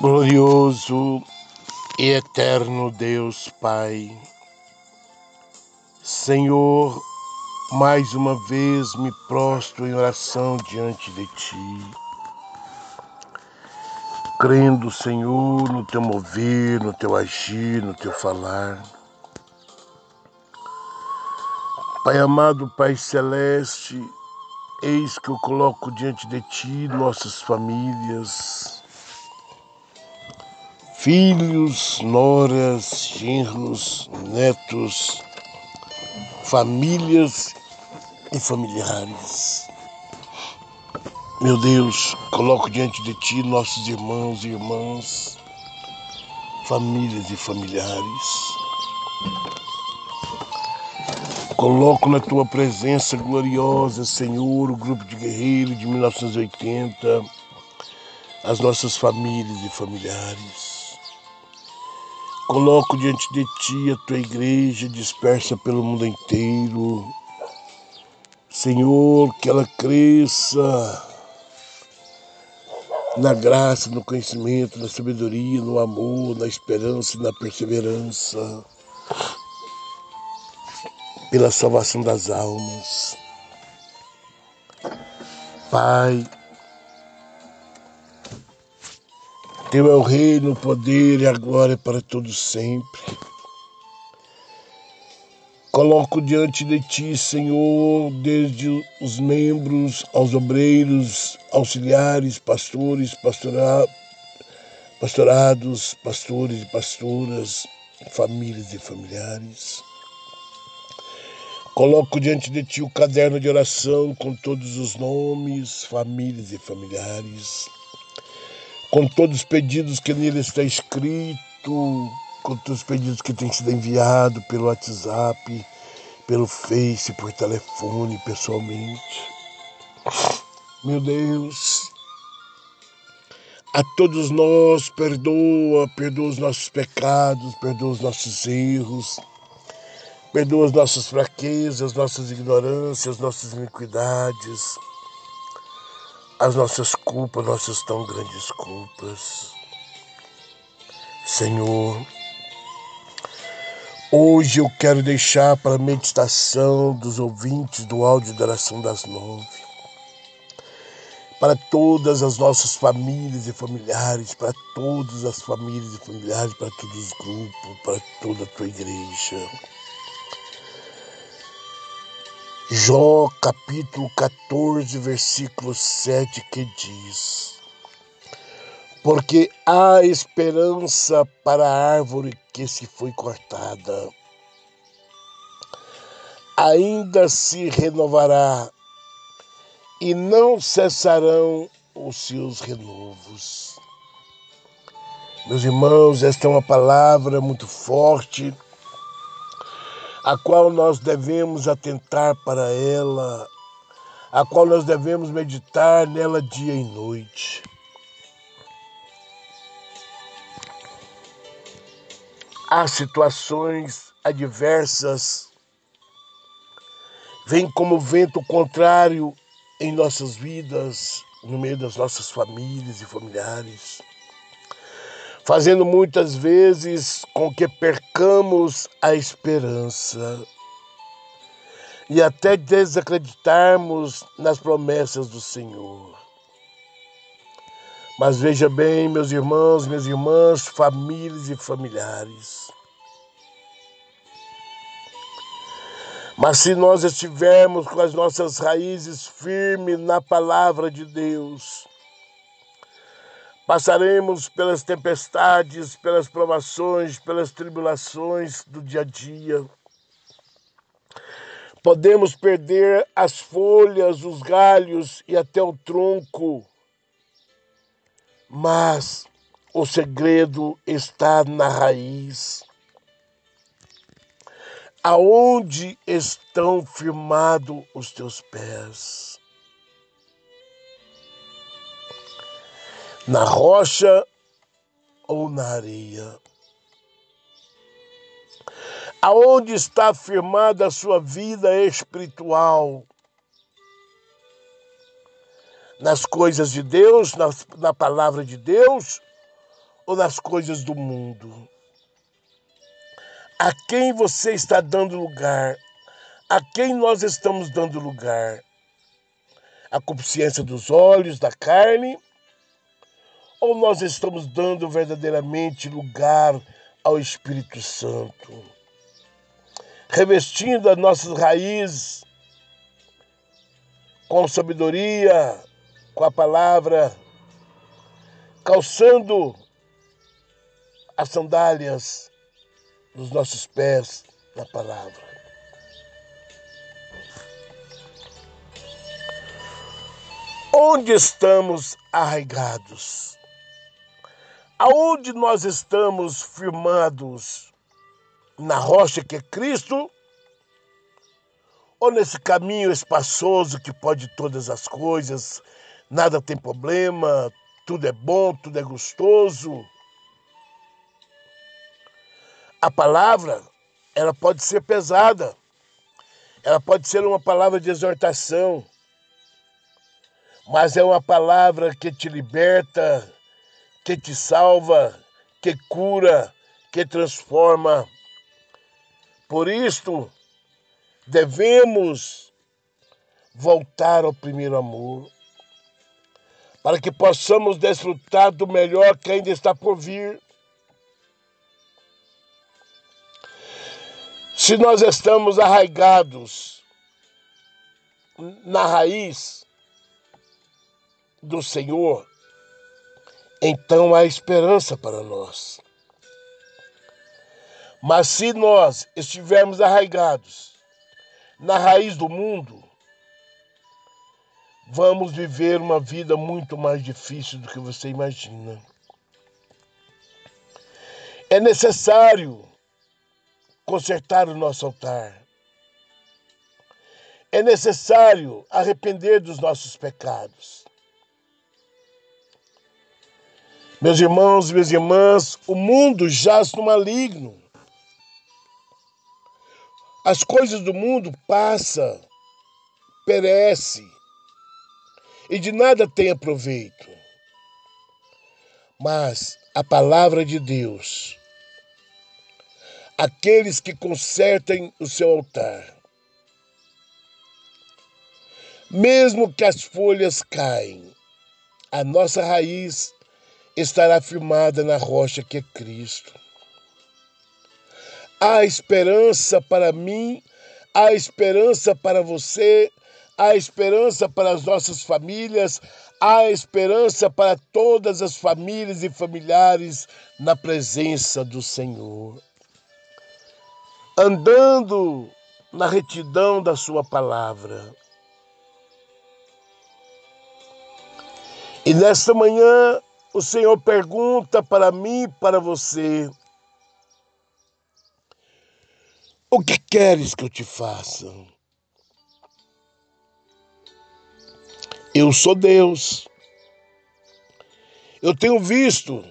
Glorioso e eterno Deus Pai, Senhor, mais uma vez me prostro em oração diante de Ti, crendo, Senhor, no Teu mover, no Teu agir, no Teu falar. Pai amado, Pai celeste, eis que eu coloco diante de Ti nossas famílias, filhos, noras, genros, netos, famílias e familiares. Meu Deus, coloco diante de Ti nossos irmãos e irmãs, famílias e familiares. Coloco na Tua presença gloriosa, Senhor, o grupo de guerreiros de 1980, as nossas famílias e familiares. Coloco diante de ti a tua igreja dispersa pelo mundo inteiro. Senhor, que ela cresça na graça, no conhecimento, na sabedoria, no amor, na esperança e na perseverança, pela salvação das almas. Pai, Teu é o reino, o poder e a glória para todos sempre. Coloco diante de ti, Senhor, desde os membros aos obreiros, auxiliares, pastores, pastora, pastorados, pastores e pastoras, famílias e familiares. Coloco diante de ti o caderno de oração com todos os nomes, famílias e familiares com todos os pedidos que nele está escrito, com todos os pedidos que têm sido enviados pelo WhatsApp, pelo Face, por telefone, pessoalmente. Meu Deus, a todos nós perdoa, perdoa os nossos pecados, perdoa os nossos erros, perdoa as nossas fraquezas, nossas ignorâncias, nossas iniquidades as nossas culpas, nossas tão grandes culpas. Senhor, hoje eu quero deixar para a meditação dos ouvintes do áudio da oração das nove, para todas as nossas famílias e familiares, para todas as famílias e familiares, para todos os grupos, para toda a tua igreja. Jó capítulo 14, versículo 7, que diz: Porque há esperança para a árvore que se foi cortada, ainda se renovará, e não cessarão os seus renovos. Meus irmãos, esta é uma palavra muito forte a qual nós devemos atentar para ela, a qual nós devemos meditar nela dia e noite. Há situações adversas, vêm como vento contrário em nossas vidas, no meio das nossas famílias e familiares fazendo muitas vezes com que percamos a esperança e até desacreditarmos nas promessas do Senhor. Mas veja bem, meus irmãos, minhas irmãs, famílias e familiares. Mas se nós estivermos com as nossas raízes firmes na palavra de Deus, Passaremos pelas tempestades, pelas provações, pelas tribulações do dia a dia. Podemos perder as folhas, os galhos e até o tronco, mas o segredo está na raiz. Aonde estão firmados os teus pés? Na rocha ou na areia. Aonde está firmada a sua vida espiritual? Nas coisas de Deus, na, na palavra de Deus ou nas coisas do mundo? A quem você está dando lugar? A quem nós estamos dando lugar? A consciência dos olhos, da carne? Ou nós estamos dando verdadeiramente lugar ao Espírito Santo? Revestindo as nossas raízes com sabedoria, com a palavra, calçando as sandálias dos nossos pés na palavra. Onde estamos arraigados? Aonde nós estamos firmados? Na rocha que é Cristo? Ou nesse caminho espaçoso que pode todas as coisas, nada tem problema, tudo é bom, tudo é gostoso? A palavra, ela pode ser pesada, ela pode ser uma palavra de exortação, mas é uma palavra que te liberta, que te salva, que cura, que transforma. Por isto, devemos voltar ao primeiro amor, para que possamos desfrutar do melhor que ainda está por vir. Se nós estamos arraigados na raiz do Senhor, então há esperança para nós. Mas se nós estivermos arraigados na raiz do mundo, vamos viver uma vida muito mais difícil do que você imagina. É necessário consertar o nosso altar. É necessário arrepender dos nossos pecados. Meus irmãos, minhas irmãs, o mundo jaz no maligno. As coisas do mundo passam, perece e de nada tem aproveito. Mas a palavra de Deus aqueles que consertem o seu altar. Mesmo que as folhas caem, a nossa raiz estará firmada na rocha que é Cristo. Há esperança para mim, há esperança para você, há esperança para as nossas famílias, há esperança para todas as famílias e familiares na presença do Senhor andando na retidão da Sua palavra. E nesta manhã, o Senhor pergunta para mim e para você: O que queres que eu te faça? Eu sou Deus. Eu tenho visto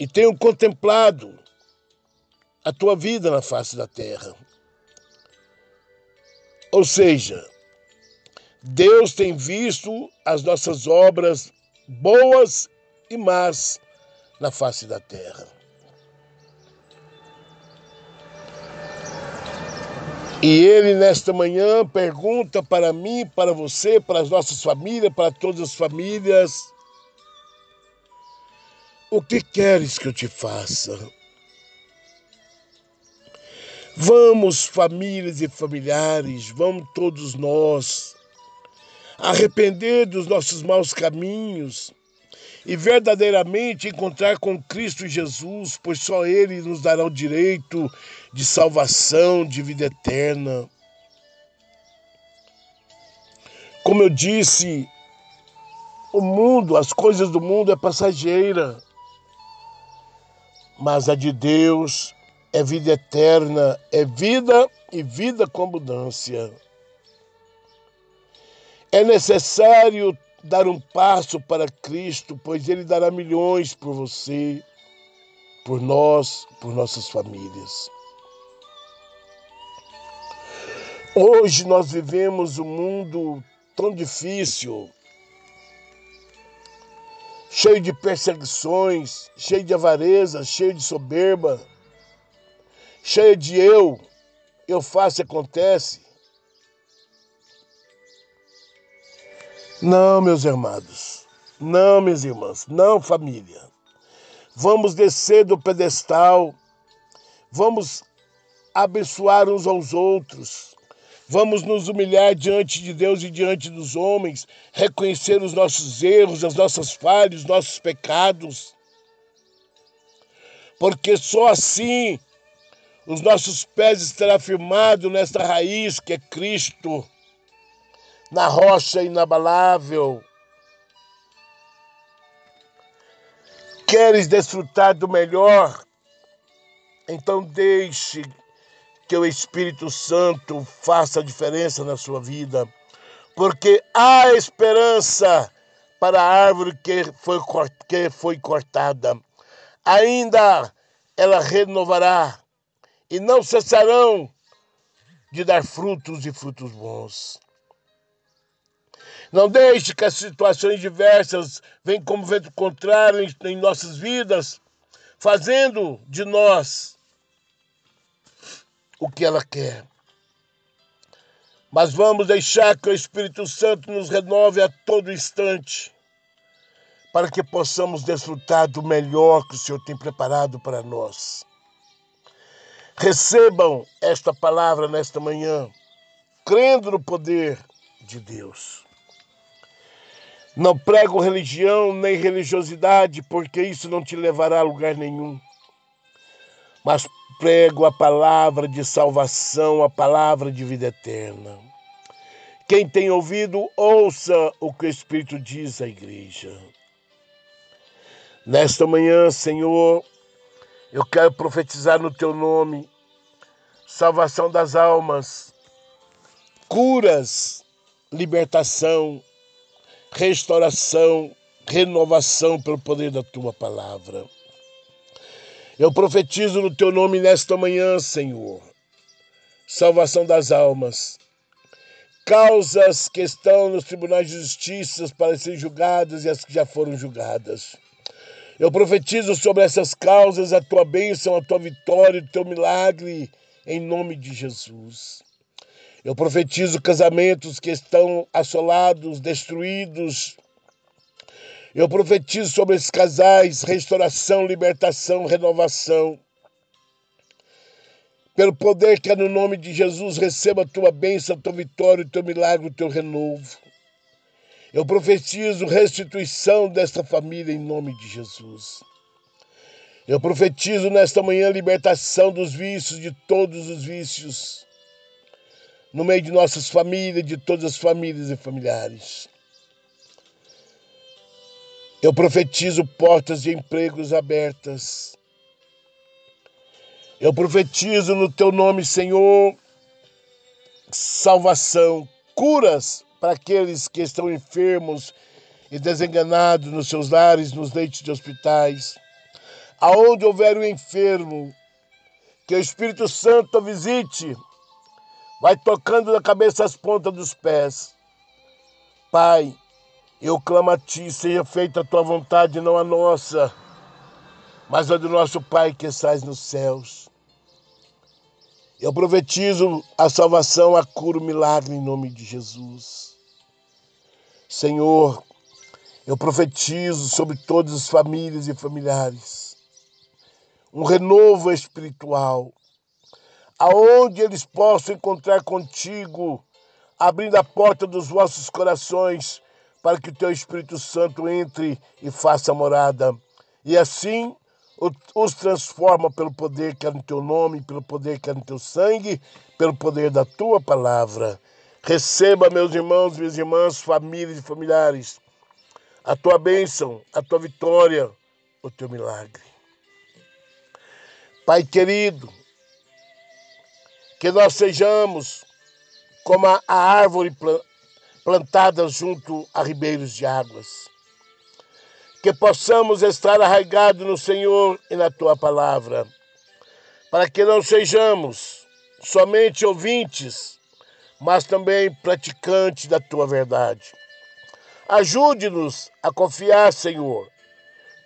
e tenho contemplado a tua vida na face da terra. Ou seja, Deus tem visto as nossas obras boas e más na face da terra. E ele, nesta manhã, pergunta para mim, para você, para as nossas famílias, para todas as famílias: O que queres que eu te faça? Vamos, famílias e familiares, vamos todos nós arrepender dos nossos maus caminhos e verdadeiramente encontrar com Cristo Jesus, pois só Ele nos dará o direito de salvação, de vida eterna. Como eu disse, o mundo, as coisas do mundo é passageira, mas a de Deus é vida eterna, é vida e vida com abundância. É necessário dar um passo para Cristo, pois Ele dará milhões por você, por nós, por nossas famílias. Hoje nós vivemos um mundo tão difícil, cheio de perseguições, cheio de avareza, cheio de soberba, cheio de eu, eu faço e acontece. Não, meus irmãos, não, minhas irmãs, não, família. Vamos descer do pedestal, vamos abençoar uns aos outros, vamos nos humilhar diante de Deus e diante dos homens, reconhecer os nossos erros, as nossas falhas, os nossos pecados, porque só assim os nossos pés estarão firmados nesta raiz que é Cristo na rocha inabalável. Queres desfrutar do melhor? Então deixe que o Espírito Santo faça a diferença na sua vida, porque há esperança para a árvore que foi, que foi cortada. Ainda ela renovará e não cessarão de dar frutos e frutos bons. Não deixe que as situações diversas venham como vento contrário em, nossas vidas, fazendo de nós o que ela quer. Mas vamos deixar que o Espírito Santo nos renove a todo instante, para que possamos desfrutar do melhor que o Senhor tem preparado para nós. Recebam esta palavra nesta manhã, crendo no poder de Deus. Não prego religião nem religiosidade, porque isso não te levará a lugar nenhum. Mas prego a palavra de salvação, a palavra de vida eterna. Quem tem ouvido, ouça o que o Espírito diz à igreja. Nesta manhã, Senhor, eu quero profetizar no teu nome salvação das almas, curas, libertação, restauração, renovação pelo poder da tua palavra. Eu profetizo no teu nome nesta manhã, Senhor, salvação das almas, causas que estão nos tribunais de justiça para serem julgadas e as que já foram julgadas. Eu profetizo sobre essas causas a tua bênção, a tua vitória, o teu milagre, em nome de Jesus. Eu profetizo casamentos que estão assolados, destruídos. Eu profetizo sobre esses casais restauração, libertação, renovação. Pelo poder que é no nome de Jesus, receba a tua bênção, a tua vitória, o teu milagre, o teu renovo. Eu profetizo restituição desta família em nome de Jesus. Eu profetizo nesta manhã libertação dos vícios, de todos os vícios no meio de nossas famílias, de todas as famílias e familiares. Eu profetizo portas de empregos abertas. Eu profetizo no teu nome, Senhor, salvação, curas para aqueles que estão enfermos e desenganados nos seus lares, nos leitos de hospitais. Aonde houver um enfermo, que o Espírito Santo visite vai tocando da cabeça às pontas dos pés. Pai, eu clamo a Ti, seja feita a Tua vontade, não a nossa, mas a do nosso Pai que estás nos céus. Eu profetizo a salvação, a cura, o milagre em nome de Jesus. Senhor, eu profetizo sobre todas as famílias e familiares um renovo espiritual, aonde eles possam encontrar contigo, abrindo a porta dos vossos corações, para que o teu Espírito Santo entre e faça morada. E assim os transforma pelo poder que é no teu nome, pelo poder que é no teu sangue, pelo poder da tua palavra. Receba, meus irmãos, minhas irmãs, famílias e familiares, a tua bênção, a tua vitória, o teu milagre. Pai querido, que nós sejamos como a árvore plantada junto a ribeiros de águas. Que possamos estar arraigados no Senhor e na tua palavra, para que não sejamos somente ouvintes, mas também praticantes da tua verdade. Ajude-nos a confiar, Senhor,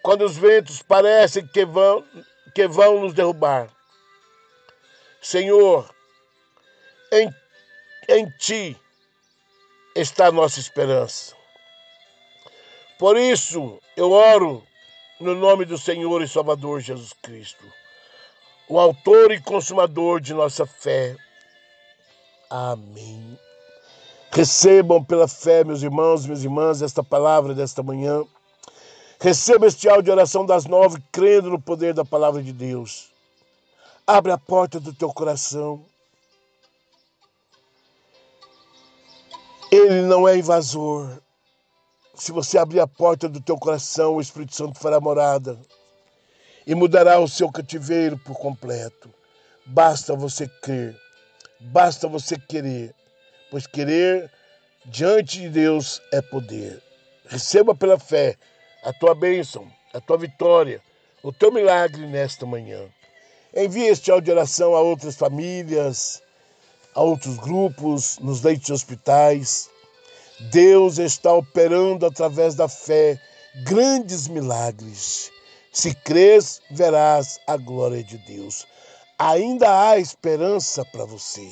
quando os ventos parecem que vão, que vão nos derrubar. Senhor, em, em Ti está a nossa esperança. Por isso, eu oro no nome do Senhor e Salvador Jesus Cristo, o Autor e Consumador de nossa fé. Amém. Recebam pela fé, meus irmãos, minhas irmãs, esta palavra desta manhã. Receba este áudio de oração das nove, crendo no poder da palavra de Deus. Abre a porta do teu coração. Ele não é invasor. Se você abrir a porta do teu coração, o Espírito Santo fará morada e mudará o seu cativeiro por completo. Basta você crer, basta você querer, pois querer diante de Deus é poder. Receba pela fé a tua bênção, a tua vitória, o teu milagre nesta manhã. Envie este áudio de oração a outras famílias, a outros grupos, nos leitos de hospitais. Deus está operando através da fé grandes milagres. Se crês, verás a glória de Deus. Ainda há esperança para você.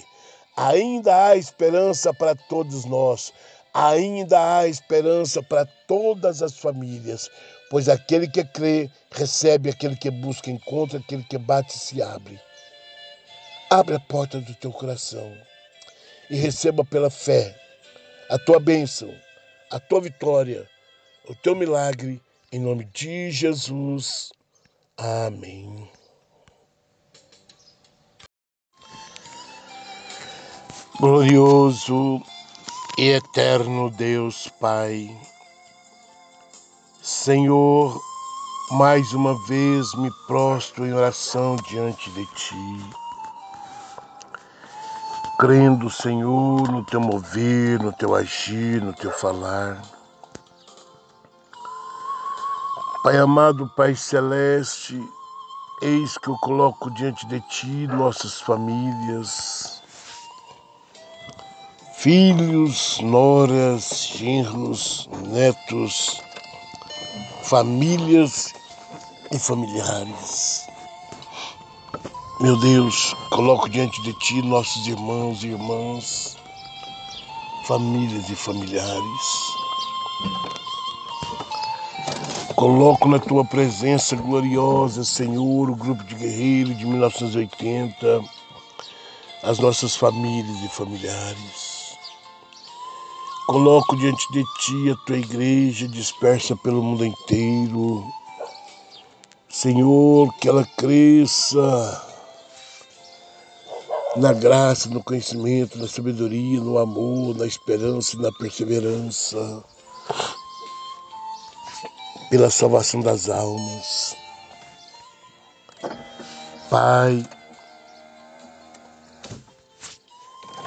Ainda há esperança para todos nós ainda há esperança para todas as famílias, pois aquele que crê recebe, aquele que busca encontra, aquele que bate se abre. Abre a porta do teu coração e receba pela fé a tua bênção, a tua vitória, o teu milagre, em nome de Jesus. Amém. Glorioso e eterno Deus Pai, Senhor, mais uma vez me prostro em oração diante de Ti, crendo, Senhor, no Teu mover, no Teu agir, no Teu falar. Pai amado, Pai celeste, eis que eu coloco diante de Ti nossas famílias, filhos, noras, genros, netos, famílias e familiares. Meu Deus, coloco diante de Ti nossos irmãos e irmãs, famílias e familiares. Coloco na Tua presença gloriosa, Senhor, o grupo de guerreiros de 1980, as nossas famílias e familiares. Coloco diante de ti a tua igreja dispersa pelo mundo inteiro. Senhor, que ela cresça na graça, no conhecimento, na sabedoria, no amor, na esperança na perseverança, pela salvação das almas. Pai,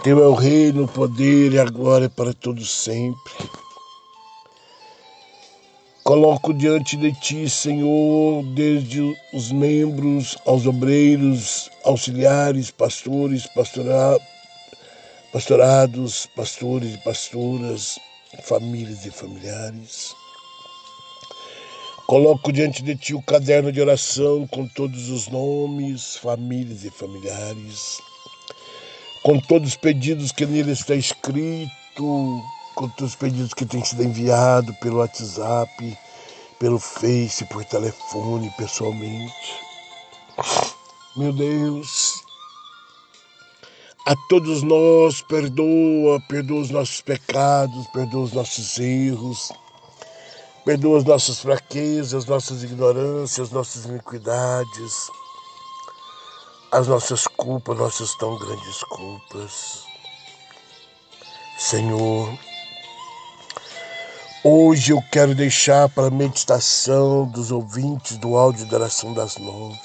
Teu é o reino, o poder e a glória para todos sempre. Coloco diante de ti, Senhor, desde os membros aos obreiros, auxiliares, pastores, pastora, pastorados, pastores e pastoras, famílias e familiares. Coloco diante de ti o caderno de oração com todos os nomes, famílias e familiares com todos os pedidos que nele está escrito, com todos os pedidos que têm sido enviados pelo WhatsApp, pelo Face, por telefone, pessoalmente. Meu Deus, a todos nós perdoa, perdoa os nossos pecados, perdoa os nossos erros, perdoa as nossas fraquezas, nossas ignorâncias, nossas iniquidades as nossas culpas, nossas tão grandes culpas. Senhor, hoje eu quero deixar para a meditação dos ouvintes do áudio da oração das nove,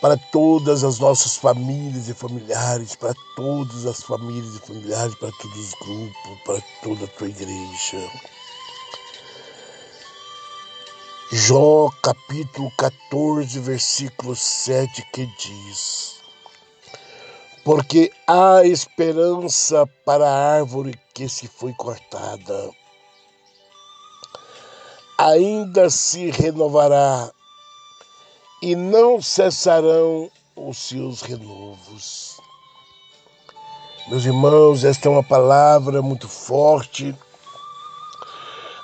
para todas as nossas famílias e familiares, para todas as famílias e familiares, para todos os grupos, para toda a tua igreja. Jó capítulo 14, versículo 7, que diz: Porque há esperança para a árvore que se foi cortada. ainda se renovará e não cessarão os seus renovos. Meus irmãos, esta é uma palavra muito forte,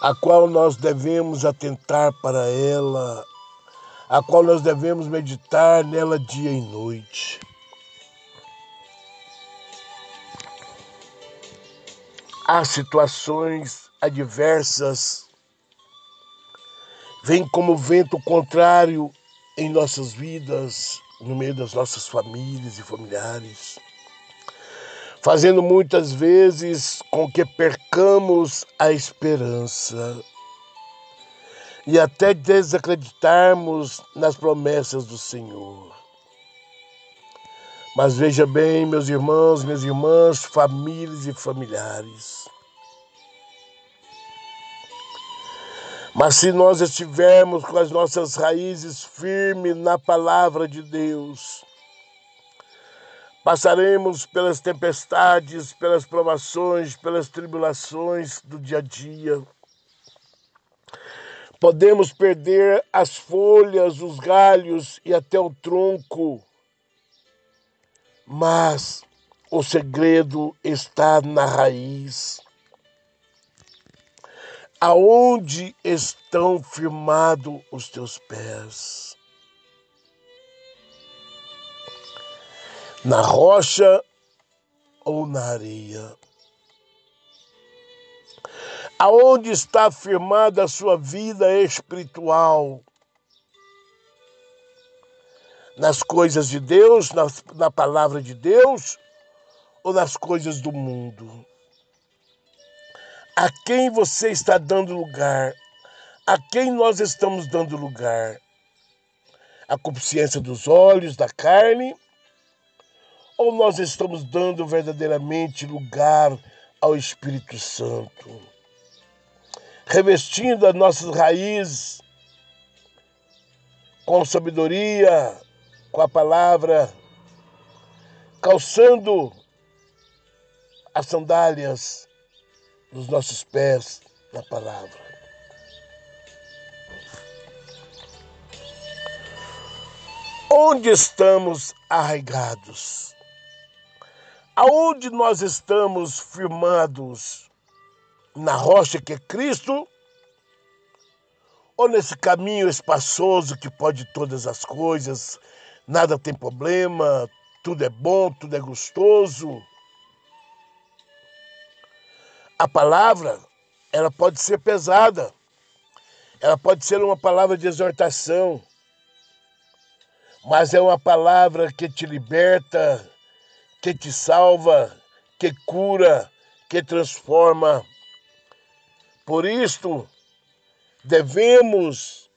a qual nós devemos atentar para ela, a qual nós devemos meditar nela dia e noite. Há situações adversas, vêm como vento contrário em nossas vidas, no meio das nossas famílias e familiares, fazendo muitas vezes com que percamos a esperança. E até desacreditarmos nas promessas do Senhor. Mas veja bem, meus irmãos, minhas irmãs, famílias e familiares. Mas se nós estivermos com as nossas raízes firmes na palavra de Deus, passaremos pelas tempestades, pelas provações, pelas tribulações do dia a dia. Podemos perder as folhas, os galhos e até o tronco mas o segredo está na raiz. Aonde estão firmados os teus pés? Na rocha ou na areia? Aonde está firmada a sua vida espiritual? Nas coisas de Deus, na, na palavra de Deus ou nas coisas do mundo? A quem você está dando lugar? A quem nós estamos dando lugar? A consciência dos olhos, da carne? Ou nós estamos dando verdadeiramente lugar ao Espírito Santo? Revestindo as nossas raízes com sabedoria, com a palavra, calçando as sandálias dos nossos pés na palavra. Onde estamos arraigados? Aonde nós estamos firmados? Na rocha que é Cristo? Ou nesse caminho espaçoso que pode todas as coisas, nada tem problema, tudo é bom, tudo é gostoso. A palavra, ela pode ser pesada, ela pode ser uma palavra de exortação, mas é uma palavra que te liberta, que te salva, que cura, que transforma. Por isto, devemos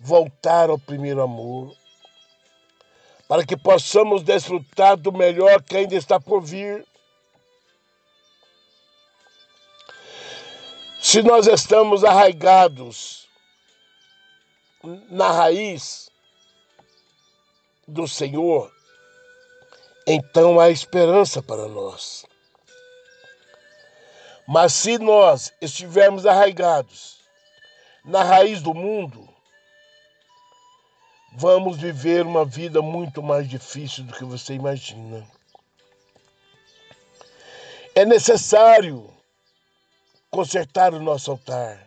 voltar ao primeiro amor para que possamos desfrutar do melhor que ainda está por vir. Se nós estamos arraigados na raiz do Senhor, então há esperança para nós. Mas se nós estivermos arraigados na raiz do mundo, vamos viver uma vida muito mais difícil do que você imagina. É necessário consertar o nosso altar.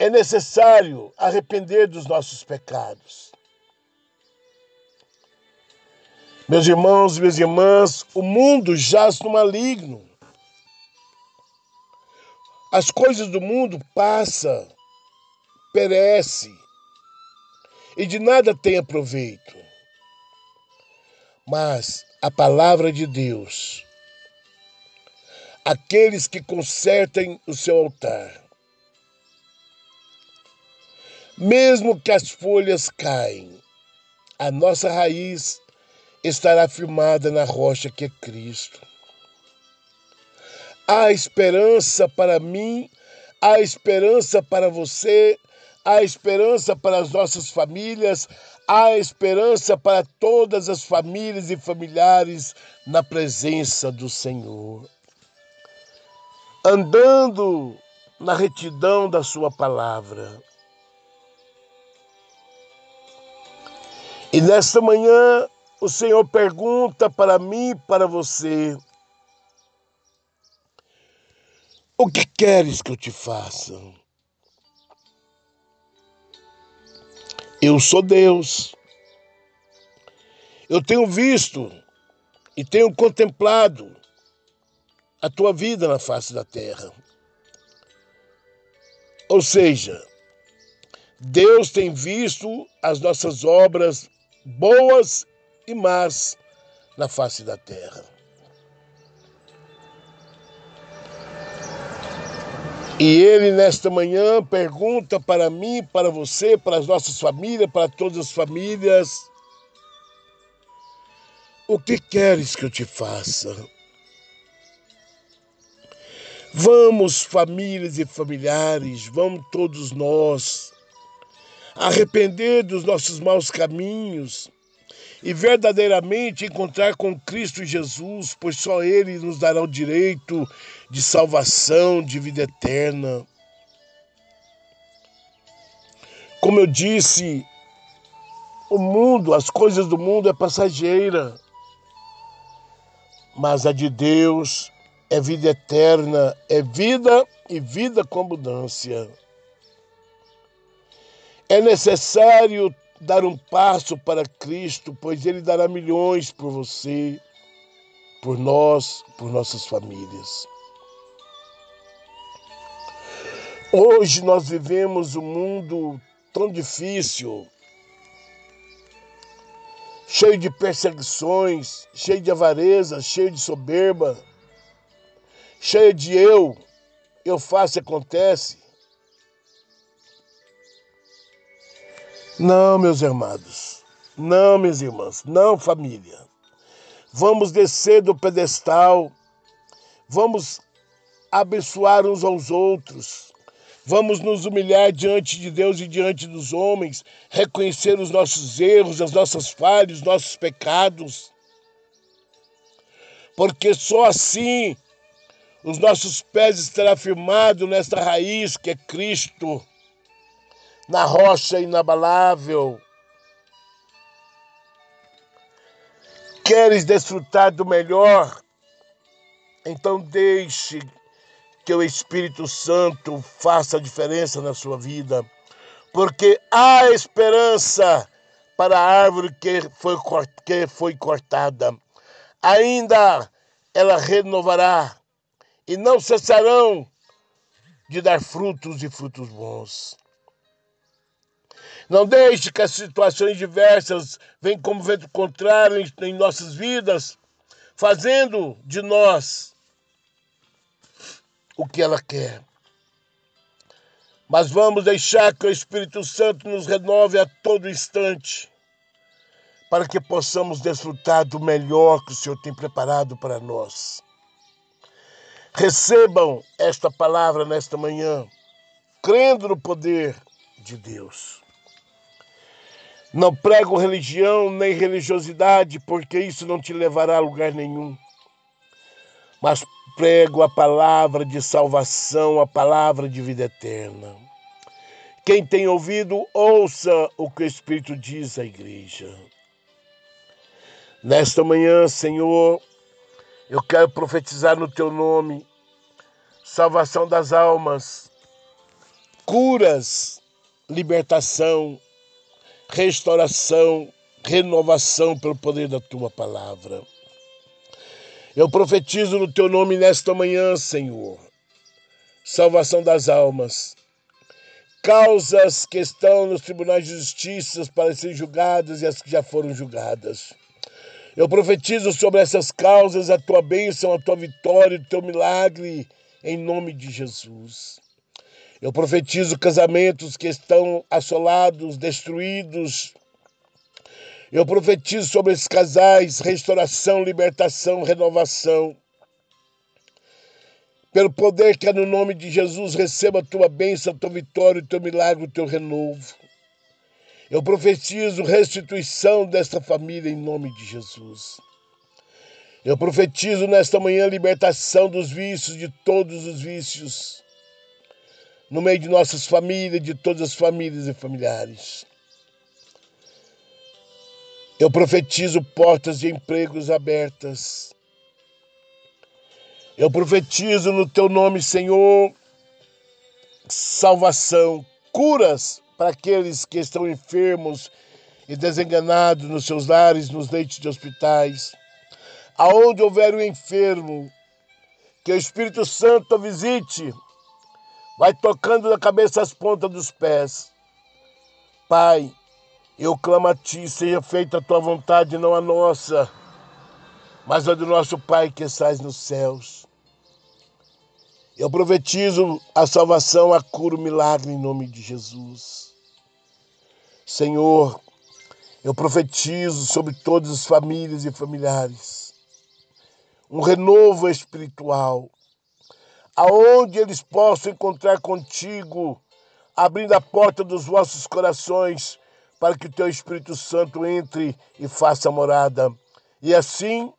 É necessário arrepender dos nossos pecados. Meus irmãos e minhas irmãs, o mundo jaz no maligno. As coisas do mundo passam, perecem e de nada tenha proveito. Mas a palavra de Deus, aqueles que consertem o seu altar, mesmo que as folhas caem, a nossa raiz estará firmada na rocha que é Cristo. Há esperança para mim, há esperança para você, há esperança para as nossas famílias, há esperança para todas as famílias e familiares na presença do Senhor. Andando na retidão da Sua palavra. E nesta manhã, o Senhor pergunta para mim e para você: O que queres que eu te faça? Eu sou Deus. Eu tenho visto e tenho contemplado a tua vida na face da terra. Ou seja, Deus tem visto as nossas obras boas e más na face da terra. E ele, nesta manhã, pergunta para mim, para você, para as nossas famílias, para todas as famílias: O que queres que eu te faça? Vamos, famílias e familiares, vamos todos nós arrepender dos nossos maus caminhos e verdadeiramente encontrar com Cristo Jesus, pois só Ele nos dará o direito de salvação, de vida eterna. Como eu disse, o mundo, as coisas do mundo é passageira, mas a de Deus é vida eterna, é vida e vida com abundância. É necessário dar um passo para Cristo, pois Ele dará milhões por você, por nós, por nossas famílias. Hoje nós vivemos um mundo tão difícil, cheio de perseguições, cheio de avareza, cheio de soberba, cheio de eu, eu faço e acontece. Não, meus irmãos, não, minhas irmãs, não, família. Vamos descer do pedestal, vamos abençoar uns aos outros, vamos nos humilhar diante de Deus e diante dos homens, reconhecer os nossos erros, as nossas falhas, os nossos pecados, porque só assim os nossos pés estarão firmados nesta raiz que é Cristo na rocha inabalável. Queres desfrutar do melhor? Então deixe que o Espírito Santo faça a diferença na sua vida, porque há esperança para a árvore que foi, que foi cortada. Ainda ela renovará e não cessarão de dar frutos e frutos bons. Não deixe que as situações diversas venham como vento contrário em nossas vidas, fazendo de nós o que ela quer. Mas vamos deixar que o Espírito Santo nos renove a todo instante, para que possamos desfrutar do melhor que o Senhor tem preparado para nós. Recebam esta palavra nesta manhã, crendo no poder de Deus. Não prego religião nem religiosidade, porque isso não te levará a lugar nenhum. Mas prego a palavra de salvação, a palavra de vida eterna. Quem tem ouvido, ouça o que o Espírito diz à igreja. Nesta manhã, Senhor, eu quero profetizar no teu nome salvação das almas, curas, libertação, restauração, renovação pelo poder da tua palavra. Eu profetizo no teu nome nesta manhã, Senhor, salvação das almas, causas que estão nos tribunais de justiça para serem julgadas e as que já foram julgadas. Eu profetizo sobre essas causas a tua bênção, a tua vitória, o teu milagre, em nome de Jesus. Eu profetizo casamentos que estão assolados, destruídos. Eu profetizo sobre esses casais restauração, libertação, renovação. Pelo poder que é no nome de Jesus, receba a tua bênção, a tua vitória, o teu milagre, o teu renovo. Eu profetizo restituição desta família em nome de Jesus. Eu profetizo nesta manhã libertação dos vícios, de todos os vícios no meio de nossas famílias, de todas as famílias e familiares. Eu profetizo portas de empregos abertas. Eu profetizo no teu nome, Senhor, salvação, curas para aqueles que estão enfermos e desenganados nos seus lares, nos leitos de hospitais. Aonde houver um enfermo, que o Espírito Santo visite, vai tocando na cabeça as pontas dos pés. Pai, eu clamo a Ti, seja feita a Tua vontade, não a nossa, mas a do nosso Pai que estás nos céus. Eu profetizo a salvação, a cura, o milagre em nome de Jesus. Senhor, eu profetizo sobre todas as famílias e familiares um renovo espiritual, aonde eles possam encontrar contigo, abrindo a porta dos vossos corações para que o teu Espírito Santo entre e faça morada. E assim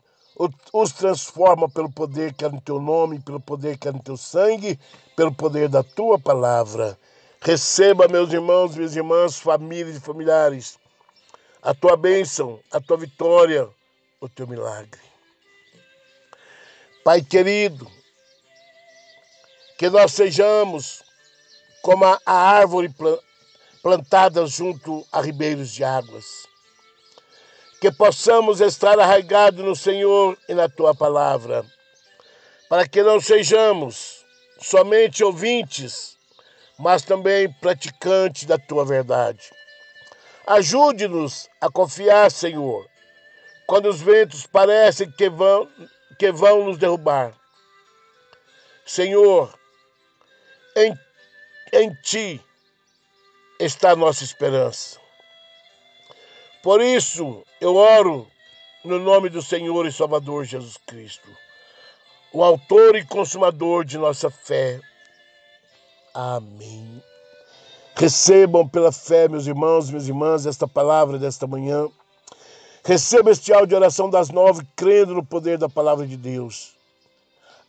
os transforma pelo poder que é no teu nome, pelo poder que é no teu sangue, pelo poder da tua palavra. Receba, meus irmãos, minhas irmãs, famílias e familiares, a tua bênção, a tua vitória, o teu milagre. Pai querido, que nós sejamos como a árvore plantada junto a ribeiros de águas. Que possamos estar arraigados no Senhor e na tua palavra, para que não sejamos somente ouvintes, mas também praticantes da tua verdade. Ajude-nos a confiar, Senhor, quando os ventos parecem que vão, que vão nos derrubar. Senhor, em, em Ti está a nossa esperança. Por isso, eu oro no nome do Senhor e Salvador Jesus Cristo, o Autor e Consumador de nossa fé. Amém. Recebam pela fé, meus irmãos, minhas irmãs, esta palavra desta manhã. Receba este áudio de oração das nove, crendo no poder da palavra de Deus.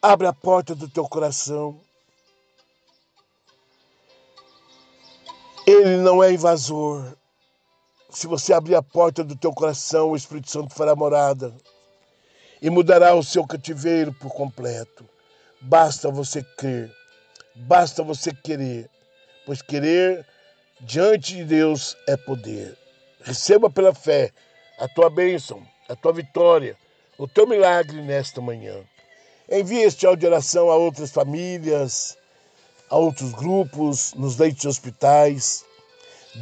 Abre a porta do teu coração. Ele não é invasor. Se você abrir a porta do teu coração, o Espírito Santo fará morada e mudará o seu cativeiro por completo. Basta você crer, basta você querer pois querer diante de Deus é poder. Receba pela fé a tua bênção, a tua vitória, o teu milagre nesta manhã. Envie este áudio de oração a outras famílias, a outros grupos, nos leitos de hospitais.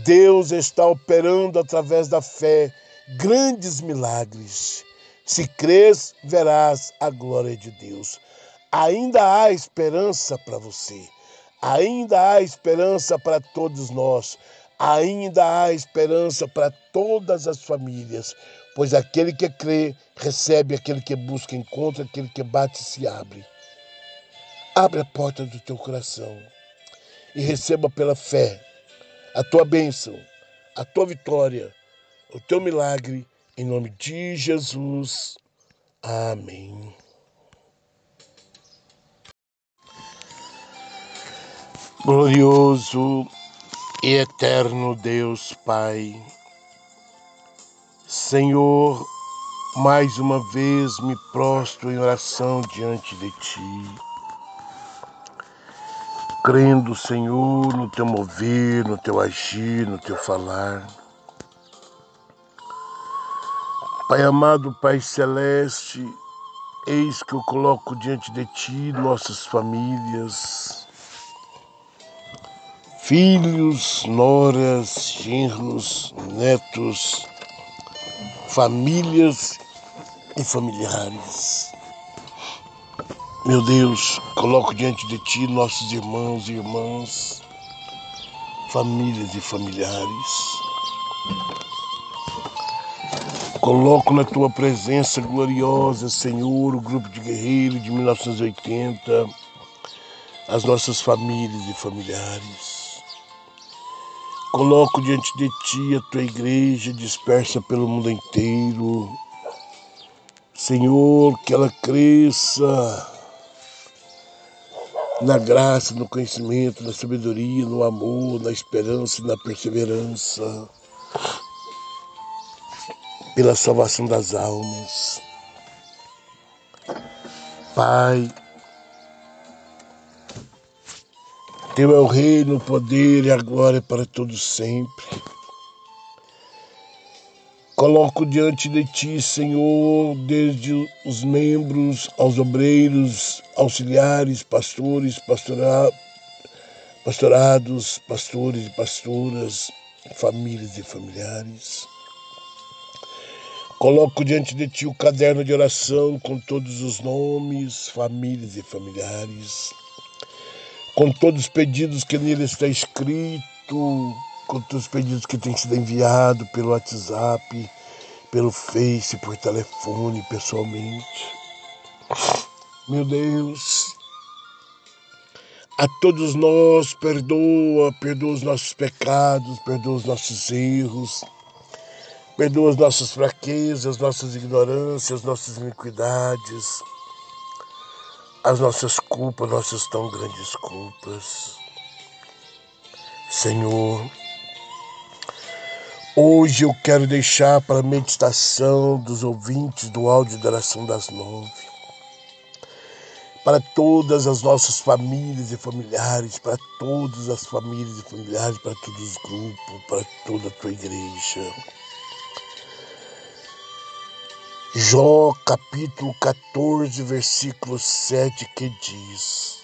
Deus está operando através da fé grandes milagres. Se crês, verás a glória de Deus. Ainda há esperança para você. Ainda há esperança para todos nós, ainda há esperança para todas as famílias, pois aquele que crê recebe, aquele que busca encontra, aquele que bate se abre. Abre a porta do teu coração e receba pela fé a tua bênção, a tua vitória, o teu milagre, em nome de Jesus. Amém. Glorioso e eterno Deus Pai, Senhor, mais uma vez me prostro em oração diante de Ti, crendo, Senhor, no Teu mover, no Teu agir, no Teu falar. Pai amado, Pai celeste, eis que eu coloco diante de Ti nossas famílias, filhos, noras, genros, netos, famílias e familiares. Meu Deus, coloco diante de Ti nossos irmãos e irmãs, famílias e familiares. Coloco na Tua presença gloriosa, Senhor, o grupo de guerreiros de 1980, as nossas famílias e familiares. Coloco diante de ti a tua igreja dispersa pelo mundo inteiro. Senhor, que ela cresça, na graça, no conhecimento, na sabedoria, no amor, na esperança, na perseverança, pela salvação das almas. Pai, Teu é o reino, o poder e a glória para todos sempre. Coloco diante de ti, Senhor, desde os membros aos obreiros, auxiliares, pastores, pastora, pastorados, pastores e pastoras, famílias e familiares. Coloco diante de ti o caderno de oração com todos os nomes, famílias e familiares, com todos os pedidos que nele está escrito, com todos os pedidos que têm sido enviados pelo WhatsApp, pelo Face, por telefone, pessoalmente. Meu Deus, a todos nós perdoa, perdoa os nossos pecados, perdoa os nossos erros, perdoa as nossas fraquezas, nossas ignorâncias, nossas iniquidades, as nossas culpas, nossas tão grandes culpas. Senhor, Hoje eu quero deixar para a meditação dos ouvintes do áudio da oração das nove, para todas as nossas famílias e familiares, para todas as famílias e familiares, para todos os grupos, para toda a tua igreja. Jó capítulo 14, versículo 7 que diz: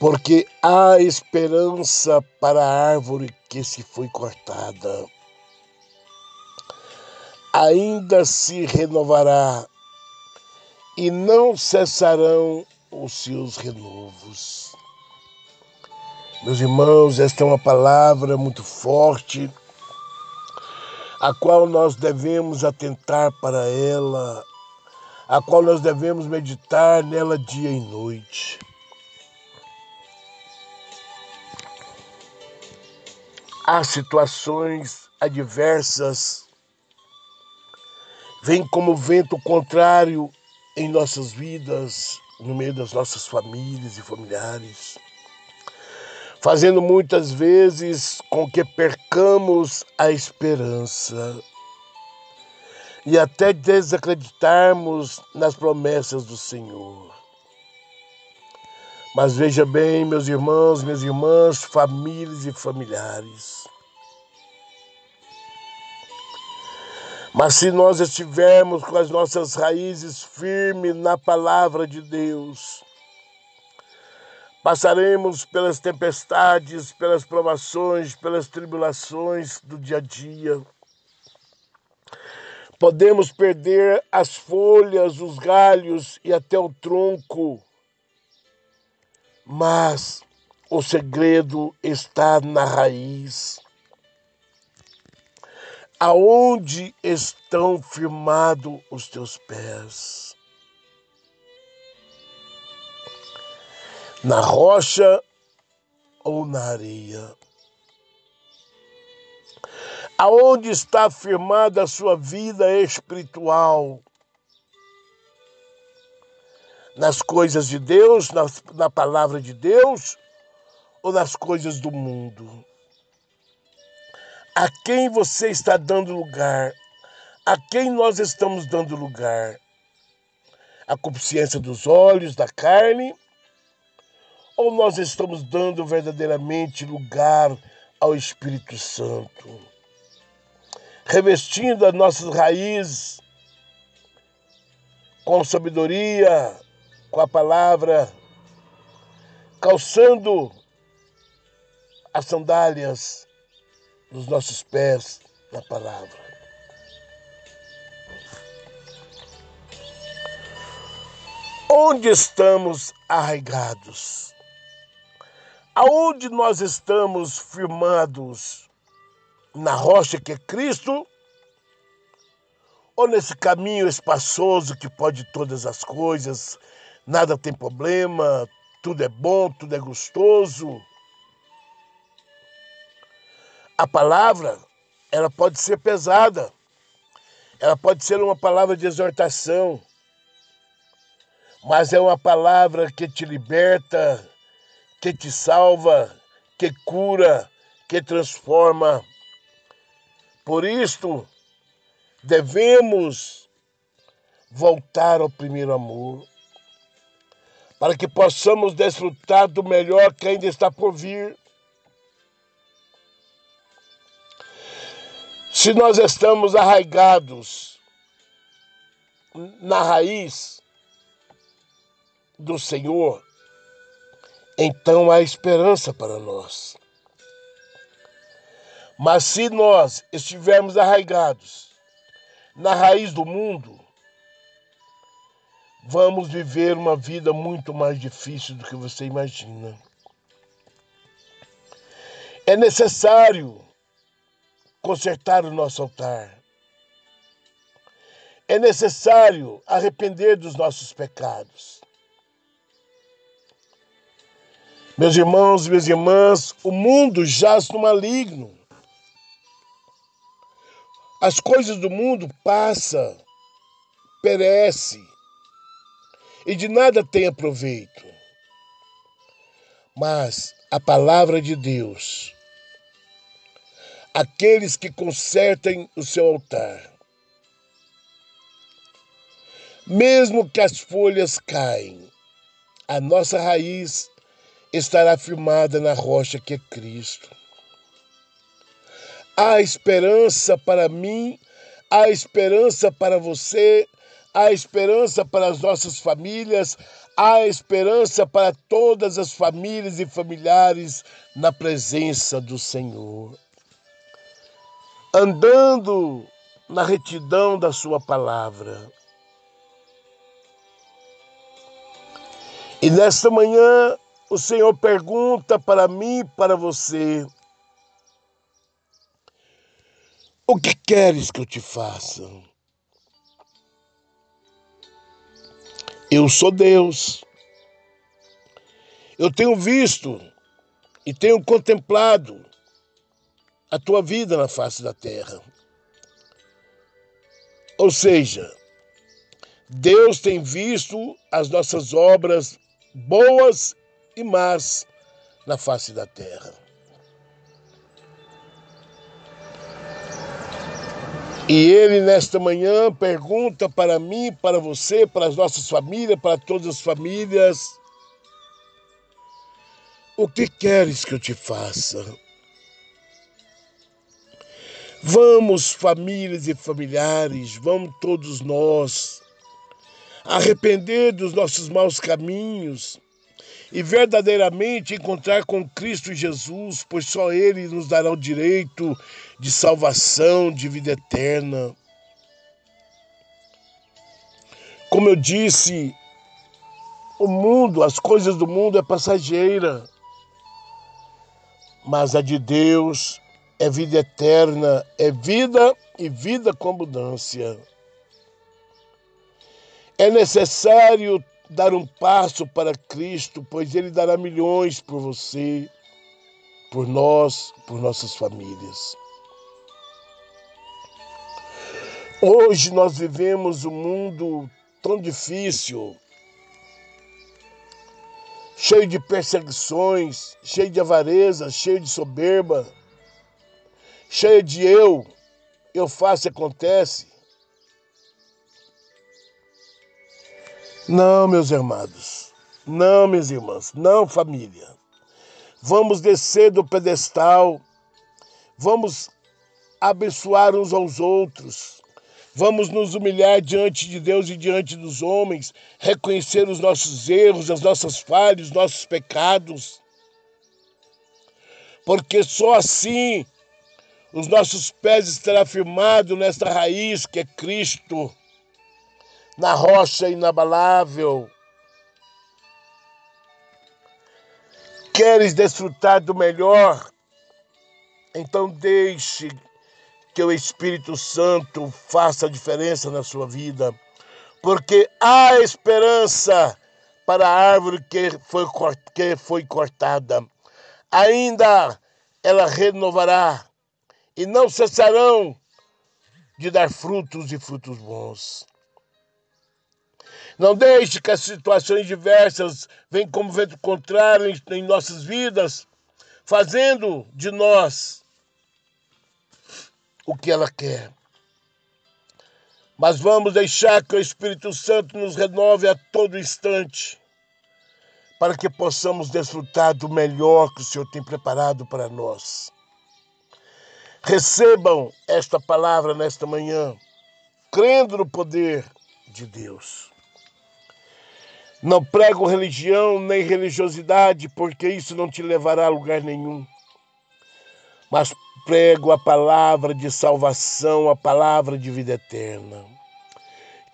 porque há esperança para a árvore que se foi cortada. Ainda se renovará e não cessarão os seus renovos. Meus irmãos, esta é uma palavra muito forte, a qual nós devemos atentar para ela, a qual nós devemos meditar nela dia e noite. Há situações adversas, vem como vento contrário em nossas vidas, no meio das nossas famílias e familiares, fazendo muitas vezes com que percamos a esperança. E até desacreditarmos nas promessas do Senhor. Mas veja bem, meus irmãos, minhas irmãs, famílias e familiares. Mas se nós estivermos com as nossas raízes firmes na palavra de Deus, passaremos pelas tempestades, pelas provações, pelas tribulações do dia a dia. Podemos perder as folhas, os galhos e até o tronco mas o segredo está na raiz. Aonde estão firmados os teus pés? Na rocha ou na areia? Aonde está firmada a sua vida espiritual? Nas coisas de Deus, na, na palavra de Deus ou nas coisas do mundo? A quem você está dando lugar? A quem nós estamos dando lugar? A consciência dos olhos, da carne? Ou nós estamos dando verdadeiramente lugar ao Espírito Santo? Revestindo as nossas raízes com sabedoria, com a palavra, calçando as sandálias dos nossos pés na palavra. Onde estamos arraigados? Aonde nós estamos firmados? Na rocha que é Cristo? Ou nesse caminho espaçoso que pode todas as coisas, nada tem problema, tudo é bom, tudo é gostoso. A palavra, ela pode ser pesada, ela pode ser uma palavra de exortação, mas é uma palavra que te liberta, que te salva, que cura, que transforma. Por isto, devemos voltar ao primeiro amor, para que possamos desfrutar do melhor que ainda está por vir. Se nós estamos arraigados na raiz do Senhor, então há esperança para nós. Mas se nós estivermos arraigados na raiz do mundo, vamos viver uma vida muito mais difícil do que você imagina. É necessário consertar o nosso altar. É necessário arrepender dos nossos pecados. Meus irmãos e minhas irmãs, o mundo jaz no maligno. As coisas do mundo passam, perecem e de nada tem proveito. Mas a palavra de Deus, aqueles que consertem o seu altar, mesmo que as folhas caem, a nossa raiz estará firmada na rocha que é Cristo. Há esperança para mim, há esperança para você, há esperança para as nossas famílias, há esperança para todas as famílias e familiares na presença do Senhor. Andando na retidão da Sua palavra, E nesta manhã, o Senhor pergunta para mim e para você: O que queres que eu te faça? Eu sou Deus. Eu tenho visto e tenho contemplado a tua vida na face da terra. Ou seja, Deus tem visto as nossas obras boas e más na face da terra. E ele, nesta manhã, pergunta para mim, para você, para as nossas famílias, para todas as famílias: O que queres que eu te faça? Vamos, famílias e familiares, vamos todos nós arrepender dos nossos maus caminhos e verdadeiramente encontrar com Cristo Jesus, pois só Ele nos dará o direito de salvação, de vida eterna. Como eu disse, o mundo, as coisas do mundo é passageira, mas a de Deus é vida eterna, é vida e vida com abundância. É necessário dar um passo para Cristo, pois Ele dará milhões por você, por nós, por nossas famílias. Hoje nós vivemos um mundo tão difícil, cheio de perseguições, cheio de avareza, cheio de soberba, cheio de eu, eu faço e acontece. Não, meus irmãos, não, minhas irmãs, não, família. Vamos descer do pedestal, vamos abençoar uns aos outros, vamos nos humilhar diante de Deus e diante dos homens, reconhecer os nossos erros, as nossas falhas, os nossos pecados, porque só assim os nossos pés estarão firmados nesta raiz que é Cristo na rocha inabalável. Queres desfrutar do melhor? Então deixe que o Espírito Santo faça a diferença na sua vida, porque há esperança para a árvore que foi, que foi cortada. Ainda ela renovará e não cessarão de dar frutos e frutos bons. Não deixe que as situações diversas venham como vento contrário em nossas vidas, fazendo de nós o que ela quer. Mas vamos deixar que o Espírito Santo nos renove a todo instante, para que possamos desfrutar do melhor que o Senhor tem preparado para nós. Recebam esta palavra nesta manhã, crendo no poder de Deus. Não prego religião nem religiosidade, porque isso não te levará a lugar nenhum. Mas prego a palavra de salvação, a palavra de vida eterna.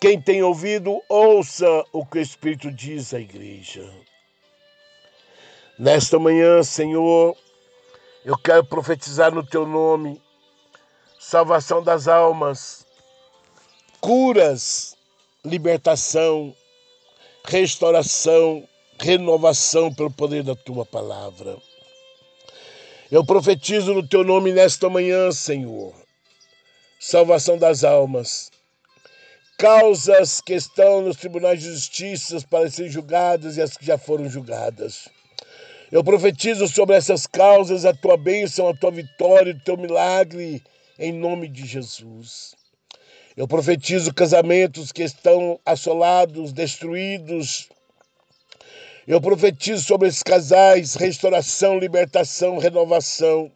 Quem tem ouvido, ouça o que o Espírito diz à igreja. Nesta manhã, Senhor, eu quero profetizar no teu nome salvação das almas, curas, libertação, restauração, renovação pelo poder da tua palavra. Eu profetizo no teu nome nesta manhã, Senhor, salvação das almas, causas que estão nos tribunais de justiça para serem julgadas e as que já foram julgadas. Eu profetizo sobre essas causas a tua bênção, a tua vitória, o teu milagre, em nome de Jesus. Eu profetizo casamentos que estão assolados, destruídos. Eu profetizo sobre esses casais restauração, libertação, renovação.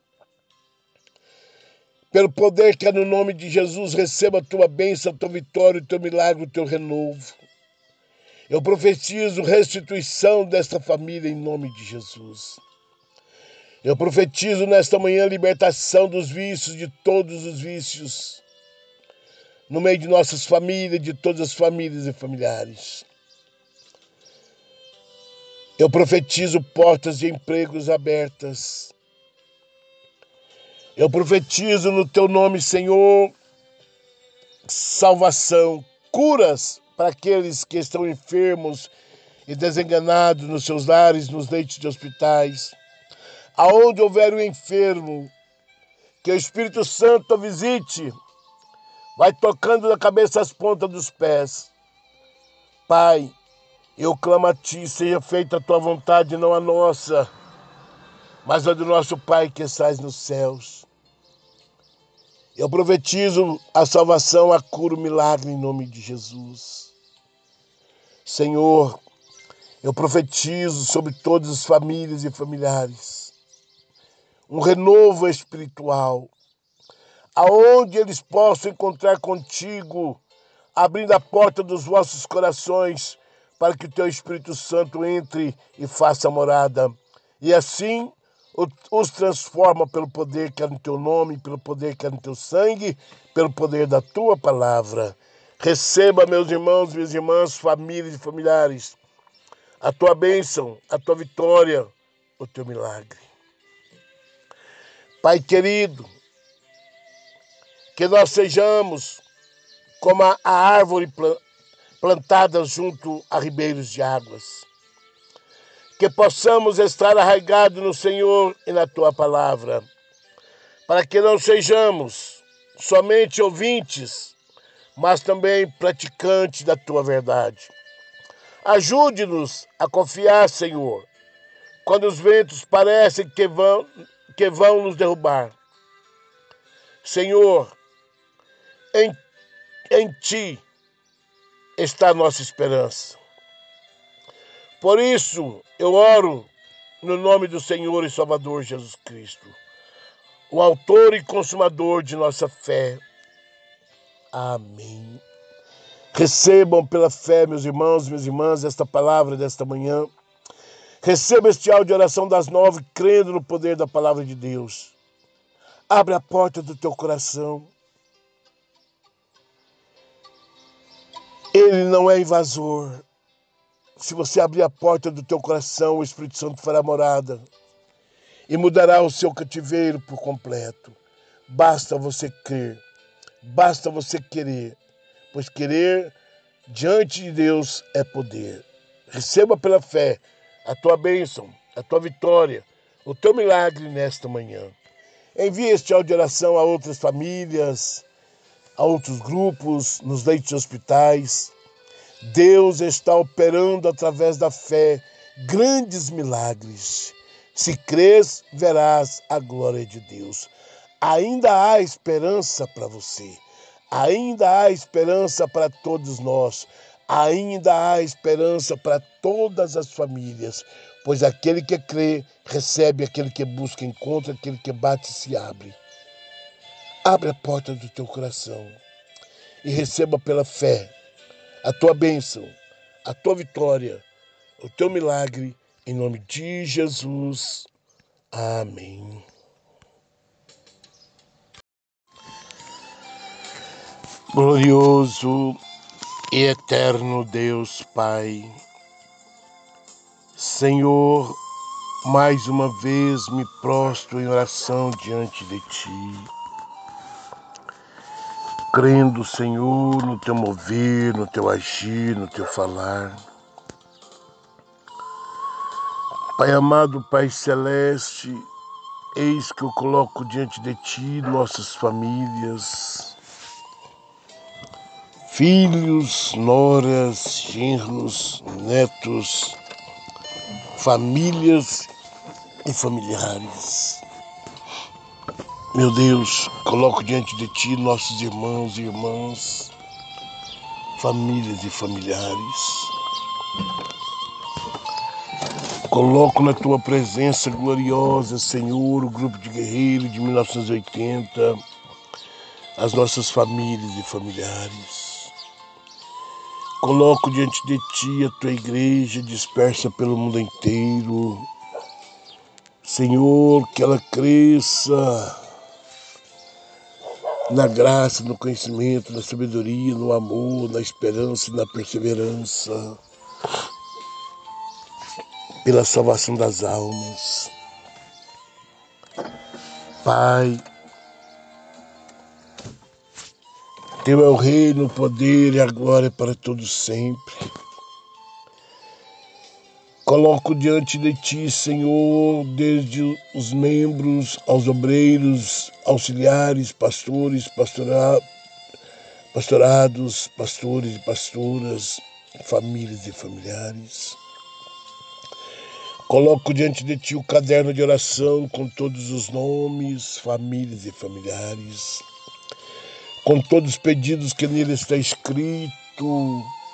Pelo poder que é no nome de Jesus, receba a tua bênção, a tua vitória, o teu milagre, o teu renovo. Eu profetizo restituição desta família em nome de Jesus. Eu profetizo nesta manhã libertação dos vícios, de todos os vícios, no meio de nossas famílias, de todas as famílias e familiares. Eu profetizo portas de empregos abertas. Eu profetizo no teu nome, Senhor, salvação, curas para aqueles que estão enfermos e desenganados nos seus lares, nos leitos de hospitais. Aonde houver um enfermo, que o Espírito Santo visite, vai tocando da cabeça às pontas dos pés. Pai, eu clamo a Ti, seja feita a Tua vontade, não a nossa, mas a do nosso Pai que estás nos céus. Eu profetizo a salvação, a cura, o milagre em nome de Jesus. Senhor, eu profetizo sobre todas as famílias e familiares um renovo espiritual, aonde eles possam encontrar contigo, abrindo a porta dos vossos corações para que o teu Espírito Santo entre e faça morada. E assim os transforma pelo poder que é no teu nome, pelo poder que é no teu sangue, pelo poder da tua palavra. Receba, meus irmãos, minhas irmãs, famílias e familiares, a tua bênção, a tua vitória, o teu milagre. Pai querido, que nós sejamos como a árvore plantada junto a ribeiros de águas. Que possamos estar arraigados no Senhor e na tua palavra, para que não sejamos somente ouvintes mas também praticante da tua verdade. Ajude-nos a confiar, Senhor, quando os ventos parecem que vão, que vão nos derrubar. Senhor, em, em Ti está a nossa esperança. Por isso, eu oro no nome do Senhor e Salvador Jesus Cristo, o Autor e Consumador de nossa fé Amém. Recebam pela fé, meus irmãos, minhas irmãs, esta palavra desta manhã. Receba este áudio de oração das nove, crendo no poder da palavra de Deus. Abre a porta do teu coração. Ele não é invasor. Se você abrir a porta do teu coração, o Espírito Santo fará morada e mudará o seu cativeiro por completo. Basta você crer. Basta você querer, pois querer diante de Deus é poder. Receba pela fé a tua bênção, a tua vitória, o teu milagre nesta manhã. Envie este áudio de oração a outras famílias, a outros grupos, nos leitos de hospitais. Deus está operando através da fé grandes milagres. Se crês, verás a glória de Deus. Ainda há esperança para você. Ainda há esperança para todos nós. Ainda há esperança para todas as famílias. Pois aquele que crê, recebe, aquele que busca, encontra, aquele que bate, se abre. Abre a porta do teu coração e receba pela fé a tua bênção, a tua vitória, o teu milagre, em nome de Jesus. Amém. Glorioso e eterno Deus Pai, Senhor, mais uma vez me prostro em oração diante de Ti crendo, Senhor, no teu mover, no teu agir, no teu falar. Pai amado, Pai celeste, eis que eu coloco diante de ti nossas famílias, filhos, noras, genros, netos, famílias e familiares. Meu Deus, coloco diante de Ti nossos irmãos e irmãs, famílias e familiares. Coloco na Tua presença gloriosa, Senhor, o grupo de guerreiros de 1980, as nossas famílias e familiares. Coloco diante de Ti a Tua igreja dispersa pelo mundo inteiro. Senhor, que ela cresça na graça, no conhecimento, na sabedoria, no amor, na esperança na perseverança, pela salvação das almas. Pai, Teu é o reino, o poder e a glória para todos sempre. Coloco diante de ti, Senhor, desde os membros aos obreiros, auxiliares, pastores, pastora, pastorados, pastores e pastoras, famílias e familiares. Coloco diante de ti o caderno de oração com todos os nomes, famílias e familiares, com todos os pedidos que nele está escrito,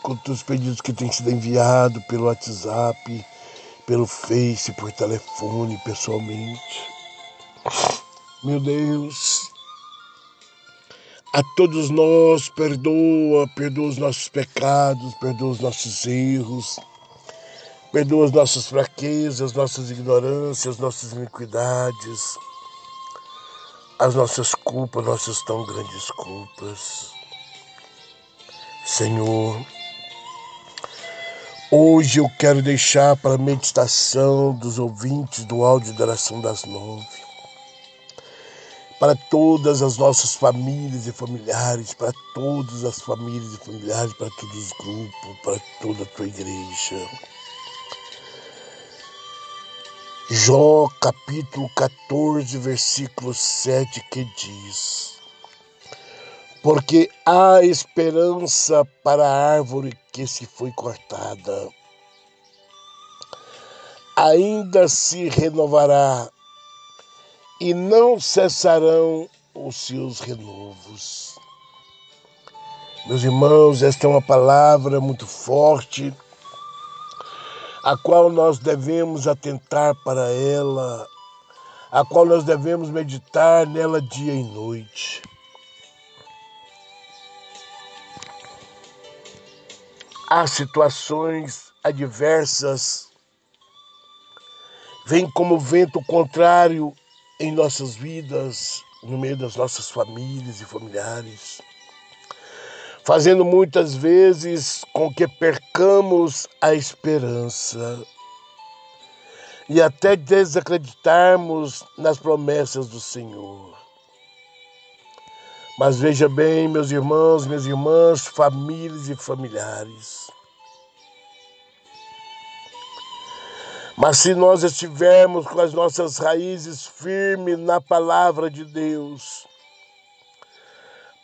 com todos os pedidos que têm sido enviados pelo WhatsApp, pelo Face, por telefone, pessoalmente. Meu Deus, a todos nós perdoa, perdoa os nossos pecados, perdoa os nossos erros, perdoa as nossas fraquezas, nossas ignorâncias, nossas iniquidades, as nossas culpas, nossas tão grandes culpas. Senhor, Hoje eu quero deixar para a meditação dos ouvintes do áudio da oração das nove, para todas as nossas famílias e familiares, para todas as famílias e familiares, para todos os grupos, para toda a tua igreja. Jó capítulo 14, versículo 7 que diz: porque há esperança para a árvore que se foi cortada. Ainda se renovará e não cessarão os seus renovos. Meus irmãos, esta é uma palavra muito forte, a qual nós devemos atentar para ela, a qual nós devemos meditar nela dia e noite. há situações adversas, vem como vento contrário em nossas vidas, no meio das nossas famílias e familiares, fazendo muitas vezes com que percamos a esperança e até desacreditarmos nas promessas do Senhor. Mas veja bem, meus irmãos, minhas irmãs, famílias e familiares. Mas se nós estivermos com as nossas raízes firmes na palavra de Deus,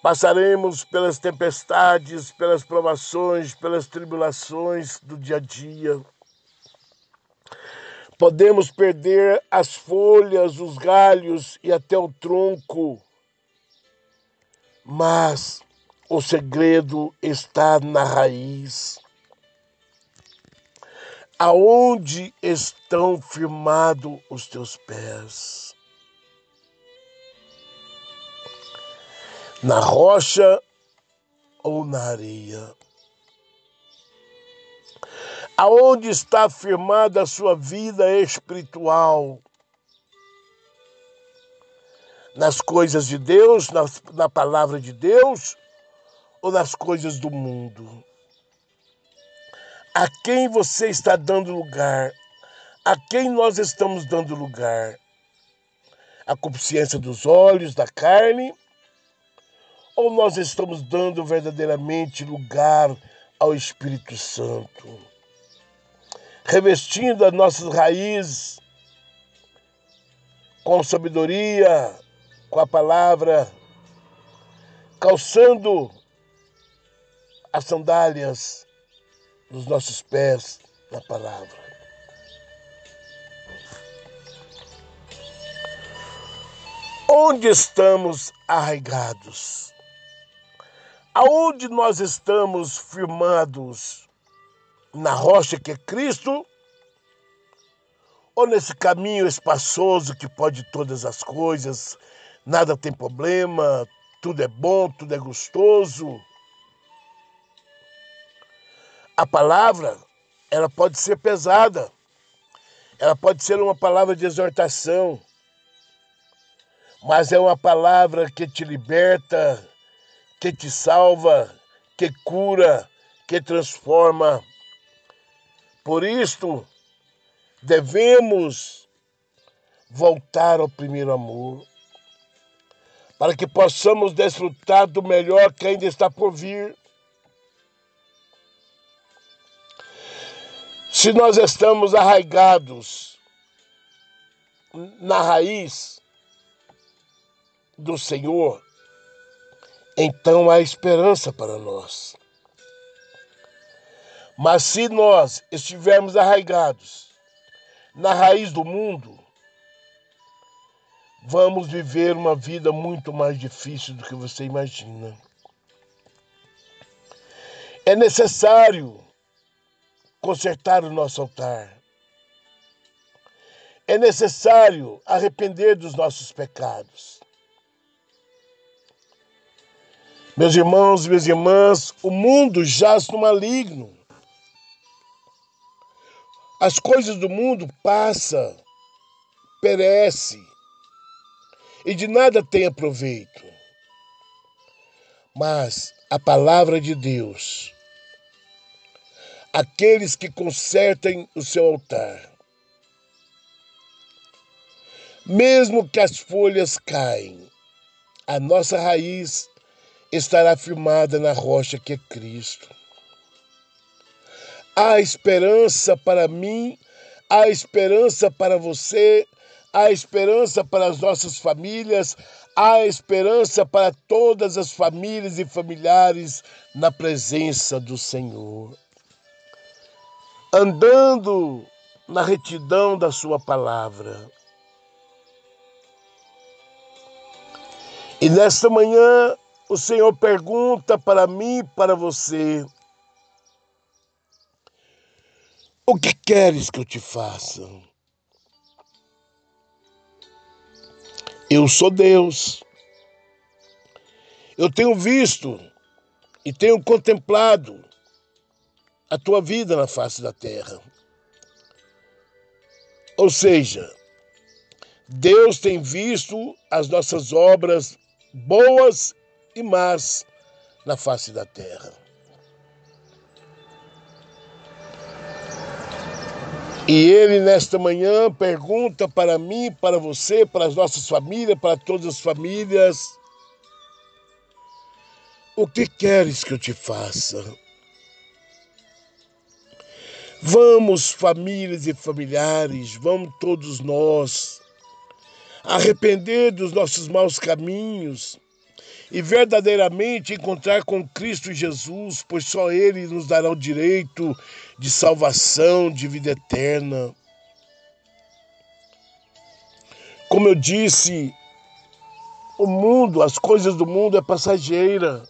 Passaremos pelas tempestades, pelas provações, pelas tribulações do dia a dia. Podemos perder as folhas, os galhos e até o tronco, mas o segredo está na raiz. Aonde estão firmados os teus pés? Na rocha ou na areia? Aonde está firmada a sua vida espiritual? Nas coisas de Deus, na, na palavra de Deus ou nas coisas do mundo? A quem você está dando lugar? A quem nós estamos dando lugar? A consciência dos olhos, da carne? Ou nós estamos dando verdadeiramente lugar ao Espírito Santo? Revestindo as nossas raízes com sabedoria, com a palavra, calçando as sandálias dos nossos pés na palavra. Onde estamos arraigados? Aonde nós estamos firmados? Na rocha que é Cristo? Ou nesse caminho espaçoso que pode todas as coisas, nada tem problema, tudo é bom, tudo é gostoso? A palavra, ela pode ser pesada, ela pode ser uma palavra de exortação, mas é uma palavra que te liberta, que te salva, que cura, que transforma. Por isto, devemos voltar ao primeiro amor, para que possamos desfrutar do melhor que ainda está por vir. Se nós estamos arraigados na raiz do Senhor, então há esperança para nós. Mas se nós estivermos arraigados na raiz do mundo, vamos viver uma vida muito mais difícil do que você imagina. É necessário consertar o nosso altar. É necessário arrepender dos nossos pecados. Meus irmãos e minhas irmãs, o mundo jaz no maligno. As coisas do mundo passam, perece e de nada tem aproveito. Mas a palavra de Deus aqueles que consertem o seu altar. Mesmo que as folhas caem, a nossa raiz estará firmada na rocha que é Cristo. Há esperança para mim, há esperança para você, há esperança para as nossas famílias, há esperança para todas as famílias e familiares na presença do Senhor andando na retidão da Sua palavra. E nesta manhã, o Senhor pergunta para mim e para você: O que queres que eu te faça? Eu sou Deus. Eu tenho visto e tenho contemplado a tua vida na face da terra. Ou seja, Deus tem visto as nossas obras boas e más na face da terra. E ele, nesta manhã, pergunta para mim, para você, para as nossas famílias, para todas as famílias: O que queres que eu te faça? Vamos, famílias e familiares, vamos todos nós arrepender dos nossos maus caminhos e verdadeiramente encontrar com Cristo Jesus, pois só Ele nos dará o direito de salvação, de vida eterna. Como eu disse, o mundo, as coisas do mundo é passageira,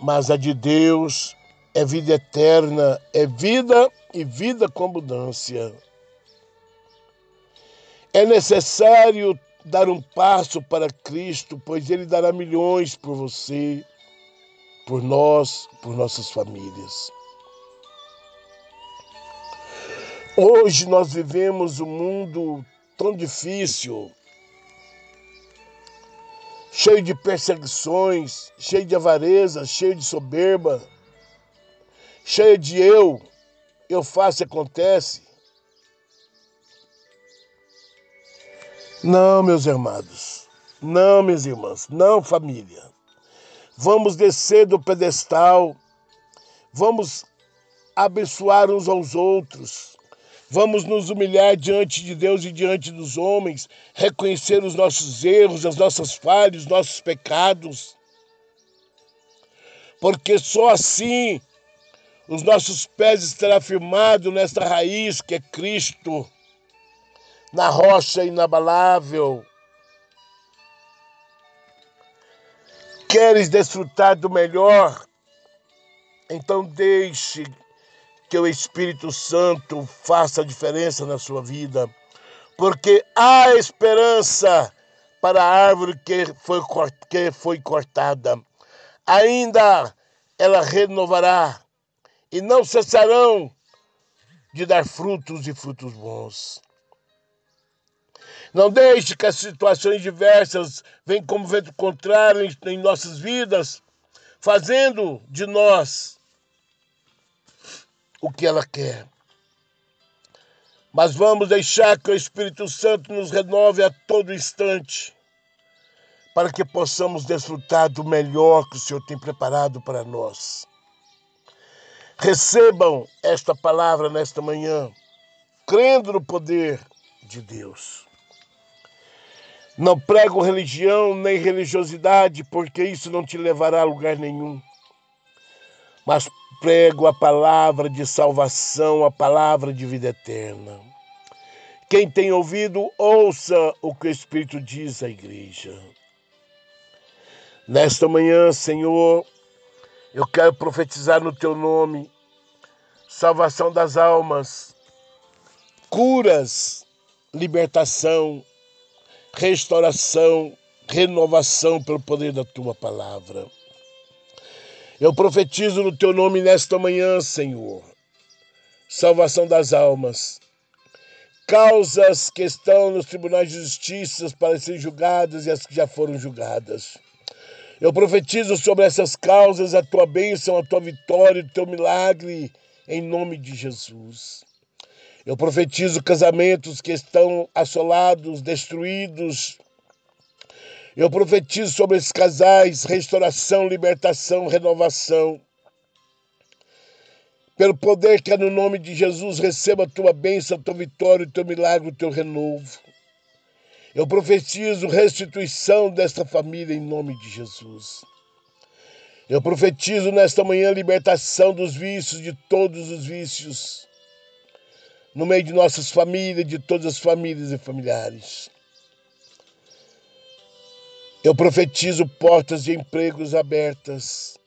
mas a de Deus é vida eterna, é vida e vida com abundância. É necessário dar um passo para Cristo, pois Ele dará milhões por você, por nós, por nossas famílias. Hoje nós vivemos um mundo tão difícil, cheio de perseguições, cheio de avareza, cheio de soberba, cheio de eu, eu faço e acontece. Não, meus irmãos, não, minhas irmãs, não, família. Vamos descer do pedestal, vamos abençoar uns aos outros, vamos nos humilhar diante de Deus e diante dos homens, reconhecer os nossos erros, as nossas falhas, os nossos pecados, porque só assim os nossos pés estarão firmados nesta raiz que é Cristo na rocha inabalável. Queres desfrutar do melhor? Então deixe que o Espírito Santo faça a diferença na sua vida, porque há esperança para a árvore que foi, que foi cortada. Ainda ela renovará e não cessarão de dar frutos e frutos bons. Não deixe que as situações diversas venham como vento contrário em, em nossas vidas, fazendo de nós o que ela quer. Mas vamos deixar que o Espírito Santo nos renove a todo instante, para que possamos desfrutar do melhor que o Senhor tem preparado para nós. Recebam esta palavra nesta manhã, crendo no poder de Deus. Não prego religião nem religiosidade, porque isso não te levará a lugar nenhum. Mas prego a palavra de salvação, a palavra de vida eterna. Quem tem ouvido, ouça o que o Espírito diz à igreja. Nesta manhã, Senhor, eu quero profetizar no teu nome. Salvação das almas, curas, libertação, restauração, renovação pelo poder da tua palavra. Eu profetizo no teu nome nesta manhã, Senhor, salvação das almas, causas que estão nos tribunais de justiça para serem julgadas e as que já foram julgadas. Eu profetizo sobre essas causas a tua bênção, a tua vitória, o teu milagre, em nome de Jesus. Eu profetizo casamentos que estão assolados, destruídos. Eu profetizo sobre esses casais restauração, libertação, renovação. Pelo poder que é no nome de Jesus, receba a tua bênção, a tua vitória, o teu milagre, o teu renovo. Eu profetizo restituição desta família em nome de Jesus. Eu profetizo nesta manhã libertação dos vícios, de todos os vícios no meio de nossas famílias, de todas as famílias e familiares. Eu profetizo portas de empregos abertas.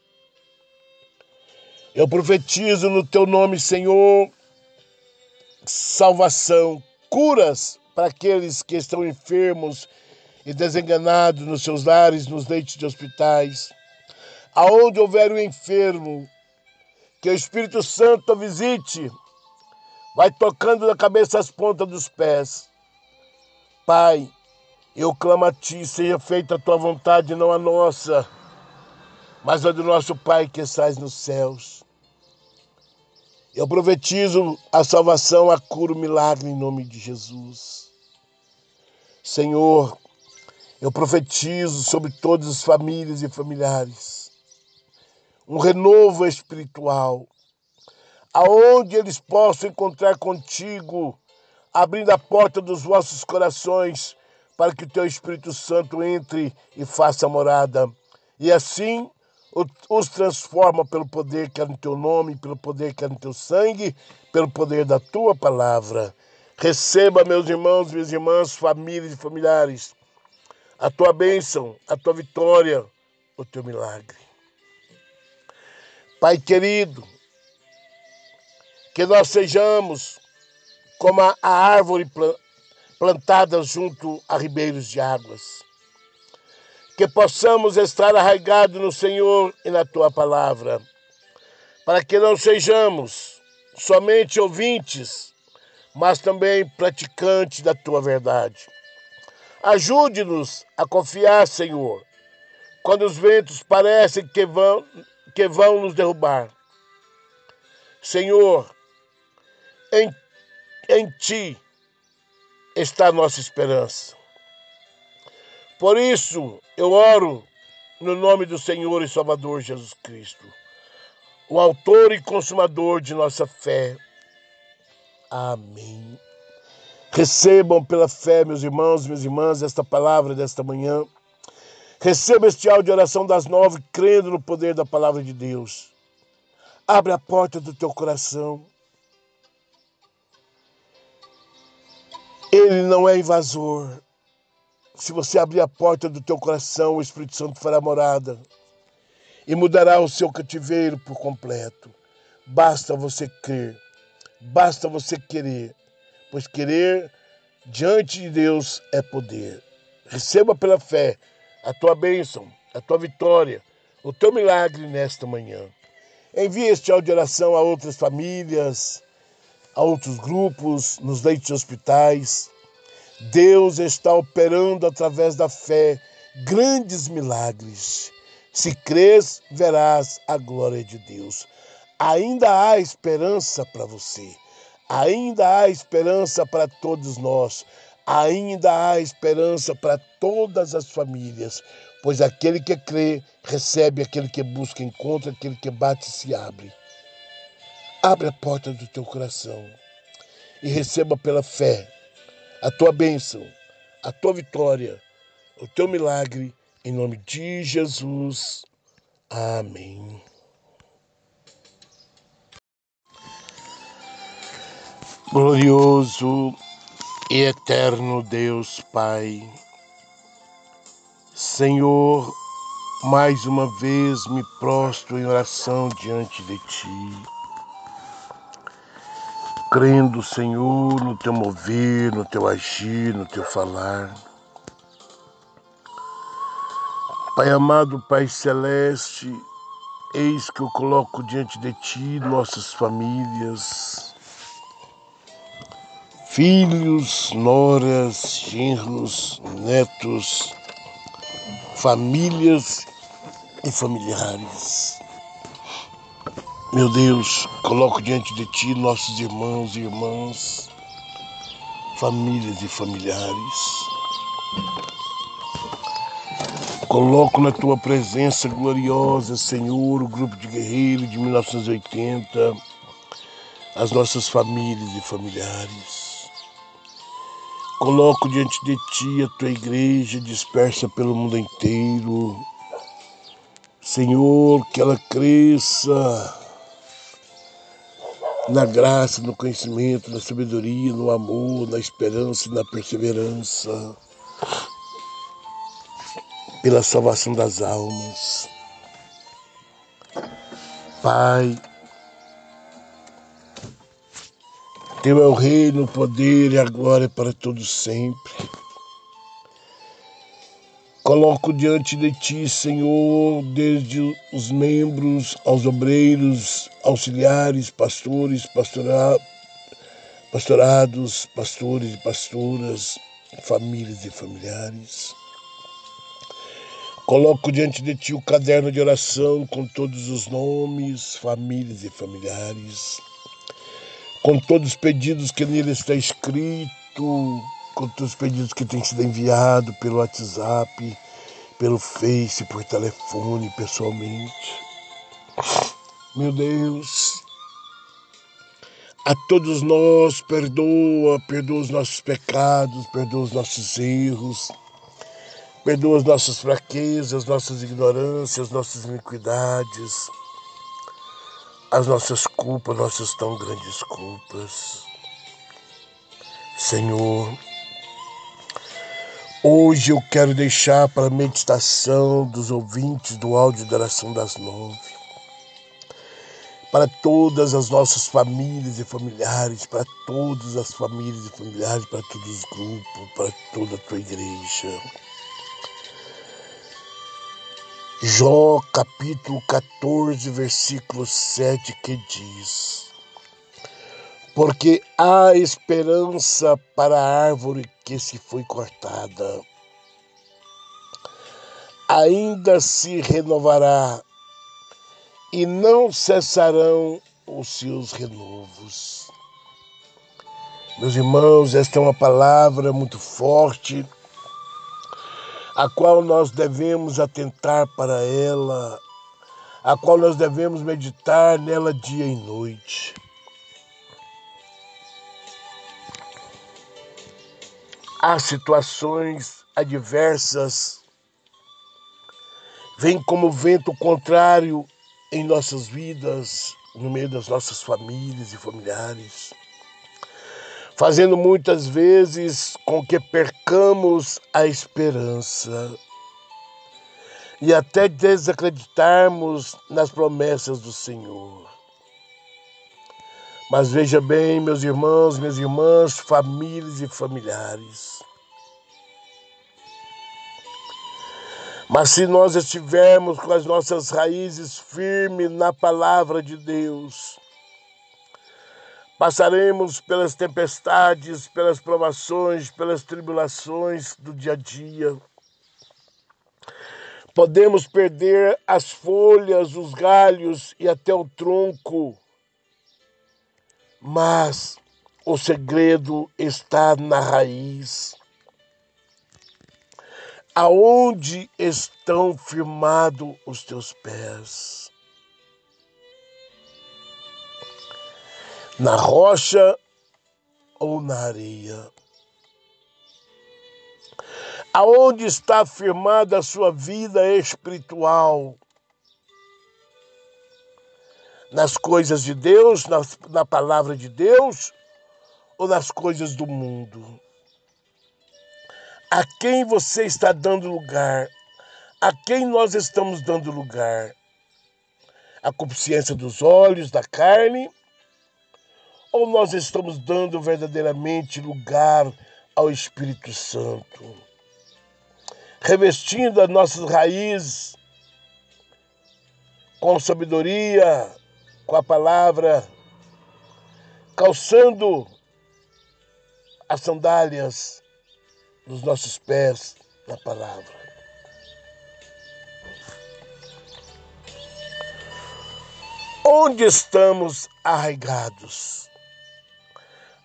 Eu profetizo no teu nome, Senhor, salvação, curas para aqueles que estão enfermos e desenganados nos seus lares, nos leitos de hospitais. Aonde houver um enfermo, que o Espírito Santo visite vai tocando da cabeça às pontas dos pés. Pai, eu clamo a Ti, seja feita a Tua vontade, não a nossa, mas a do nosso Pai que estás nos céus. Eu profetizo a salvação, a cura, o milagre em nome de Jesus. Senhor, eu profetizo sobre todas as famílias e familiares um renovo espiritual, aonde eles possam encontrar contigo, abrindo a porta dos vossos corações para que o teu Espírito Santo entre e faça morada. E assim os transforma pelo poder que é no teu nome, pelo poder que é no teu sangue, pelo poder da tua palavra. Receba, meus irmãos, minhas irmãs, famílias e familiares, a tua bênção, a tua vitória, o teu milagre. Pai querido, que nós sejamos como a árvore plantada junto a ribeiros de águas que possamos estar arraigados no Senhor e na tua palavra, para que não sejamos somente ouvintes, mas também praticantes da tua verdade. Ajude-nos a confiar, Senhor, quando os ventos parecem que vão, que vão nos derrubar. Senhor, em, em Ti está nossa esperança. Por isso, eu oro no nome do Senhor e Salvador Jesus Cristo, o Autor e Consumador de nossa fé. Amém. Recebam pela fé, meus irmãos, minhas irmãs, esta palavra desta manhã. Receba este áudio de oração das nove, crendo no poder da palavra de Deus. Abre a porta do teu coração. Ele não é invasor. Se você abrir a porta do teu coração, o Espírito Santo fará morada e mudará o seu cativeiro por completo. Basta você crer, basta você querer, pois querer diante de Deus é poder. Receba pela fé a tua bênção, a tua vitória, o teu milagre nesta manhã. Envie este áudio de oração a outras famílias, a outros grupos, nos leitos de hospitais, Deus está operando através da fé grandes milagres. Se crês, verás a glória de Deus. Ainda há esperança para você. Ainda há esperança para todos nós. Ainda há esperança para todas as famílias. Pois aquele que crê, recebe, aquele que busca, encontra, aquele que bate, se abre. Abre a porta do teu coração e receba pela fé a tua bênção, a tua vitória, o teu milagre, em nome de Jesus. Amém. Glorioso e eterno Deus Pai, Senhor, mais uma vez me prostro em oração diante de Ti crendo, Senhor, no teu mover, no teu agir, no teu falar. Pai amado, Pai celeste, eis que eu coloco diante de ti nossas famílias, filhos, noras, genros, netos, famílias e familiares. Meu Deus, coloco diante de Ti nossos irmãos e irmãs, famílias e familiares. Coloco na Tua presença gloriosa, Senhor, o grupo de guerreiros de 1980, as nossas famílias e familiares. Coloco diante de Ti a Tua igreja dispersa pelo mundo inteiro. Senhor, que ela cresça na graça, no conhecimento, na sabedoria, no amor, na esperança e na perseverança, pela salvação das almas. Pai, Teu é o reino, o poder e a glória para todos sempre. Coloco diante de ti, Senhor, desde os membros aos obreiros, auxiliares, pastores, pastora, pastorados, pastores e pastoras, famílias e familiares. Coloco diante de ti o caderno de oração com todos os nomes, famílias e familiares, com todos os pedidos que nele está escrito, com todos os pedidos que têm sido enviados pelo WhatsApp, pelo Face, por telefone, pessoalmente. Meu Deus, A todos nós, perdoa, perdoa os nossos pecados, perdoa os nossos erros, perdoa as nossas fraquezas, nossas ignorâncias, nossas iniquidades, as nossas culpas, nossas tão grandes culpas. Senhor, hoje eu quero deixar para a meditação dos ouvintes do áudio da oração das nove para todas as nossas famílias e familiares, para todas as famílias e familiares, para todos os grupos, para toda a tua igreja. Jó capítulo 14, versículo 7 que diz: Porque há esperança para a árvore que se foi cortada, ainda se renovará e não cessarão os seus renovos. Meus irmãos, esta é uma palavra muito forte, a qual nós devemos atentar para ela, a qual nós devemos meditar nela dia e noite. Há situações adversas, vêm como vento contrário em nossas vidas, no meio das nossas famílias e familiares, fazendo muitas vezes com que percamos a esperança e até desacreditarmos nas promessas do Senhor. Mas veja bem, meus irmãos, minhas irmãs, famílias e familiares. Mas se nós estivermos com as nossas raízes firmes na palavra de Deus, passaremos pelas tempestades, pelas provações, pelas tribulações do dia a dia. Podemos perder as folhas, os galhos e até o tronco, mas o segredo está na raiz aonde estão firmados os teus pés? Na rocha ou na areia? Aonde está firmada a sua vida espiritual? Nas coisas de Deus, na, na palavra de Deus ou nas coisas do mundo? a quem você está dando lugar, a quem nós estamos dando lugar. A consciência dos olhos, da carne, ou nós estamos dando verdadeiramente lugar ao Espírito Santo, revestindo as nossas raízes com sabedoria, com a palavra, calçando as sandálias dos nossos pés na palavra. Onde estamos arraigados?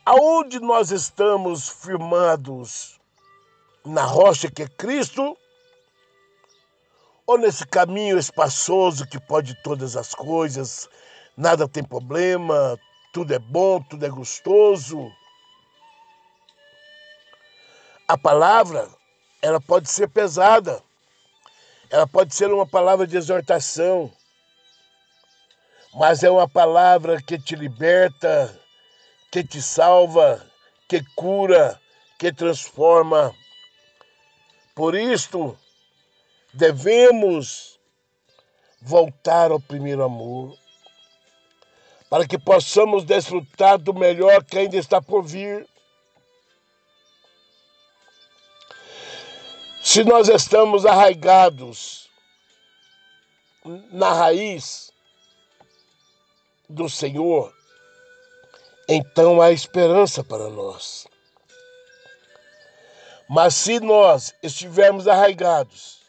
Aonde nós estamos firmados? Na rocha que é Cristo? Ou nesse caminho espaçoso que pode todas as coisas, nada tem problema, tudo é bom, tudo é gostoso? A palavra, ela pode ser pesada. Ela pode ser uma palavra de exortação. Mas é uma palavra que te liberta, que te salva, que cura, que transforma. Por isto, devemos voltar ao primeiro amor, para que possamos desfrutar do melhor que ainda está por vir. Se nós estamos arraigados na raiz do Senhor, então há esperança para nós. Mas se nós estivermos arraigados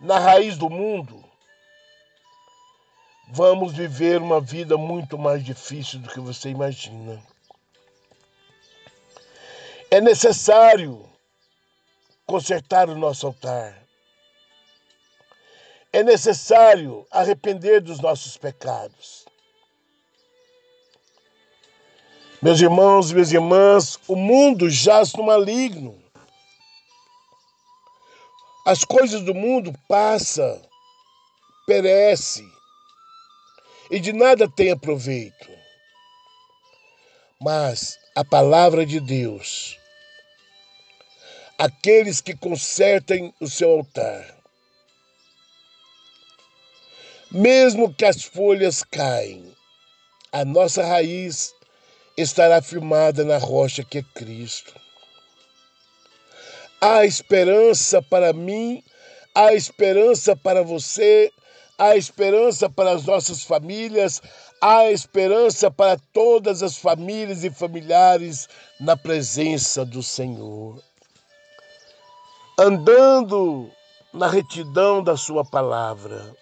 na raiz do mundo, vamos viver uma vida muito mais difícil do que você imagina. É necessário consertar o nosso altar. É necessário arrepender dos nossos pecados. Meus irmãos e minhas irmãs, o mundo jaz no maligno. As coisas do mundo passam, perece e de nada tem aproveito. Mas a palavra de Deus, aqueles que consertem o seu altar, mesmo que as folhas caem, a nossa raiz estará firmada na rocha que é Cristo. Há esperança para mim, há esperança para você, há esperança para as nossas famílias, há esperança para todas as famílias e familiares na presença do Senhor. Andando na retidão da Sua palavra.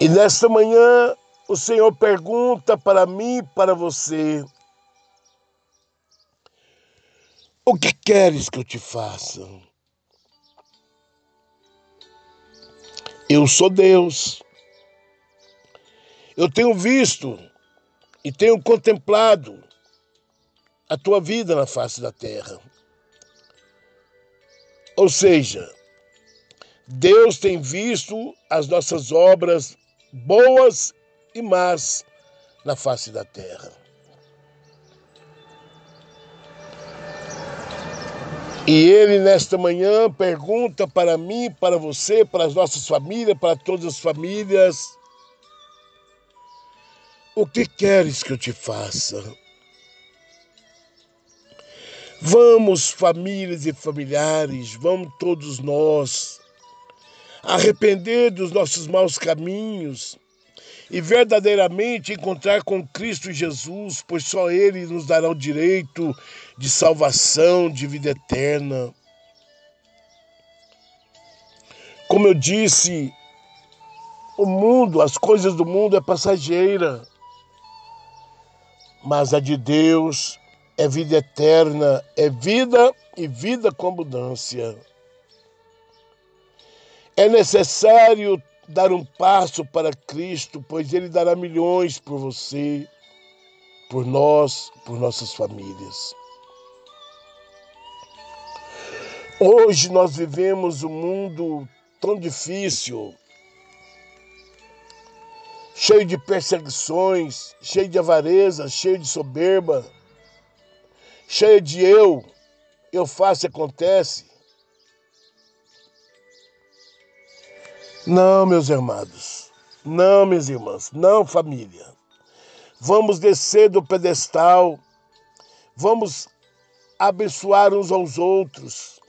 E nesta manhã, o Senhor pergunta para mim e para você: O que queres que eu te faça? Eu sou Deus. Eu tenho visto e tenho contemplado a tua vida na face da terra. Ou seja, Deus tem visto as nossas obras boas e más na face da terra. E ele, nesta manhã, pergunta para mim, para você, para as nossas famílias, para todas as famílias: O que queres que eu te faça? Vamos, famílias e familiares, vamos todos nós arrepender dos nossos maus caminhos e verdadeiramente encontrar com Cristo Jesus, pois só Ele nos dará o direito de salvação, de vida eterna. Como eu disse, o mundo, as coisas do mundo é passageira, mas a de Deus é vida eterna, é vida e vida com abundância. É necessário dar um passo para Cristo, pois Ele dará milhões por você, por nós, por nossas famílias. Hoje nós vivemos um mundo tão difícil, cheio de perseguições, cheio de avareza, cheio de soberba, cheio de eu, eu faço e acontece. Não, meus irmãos, não, minhas irmãs, não, família. Vamos descer do pedestal, vamos abençoar uns aos outros,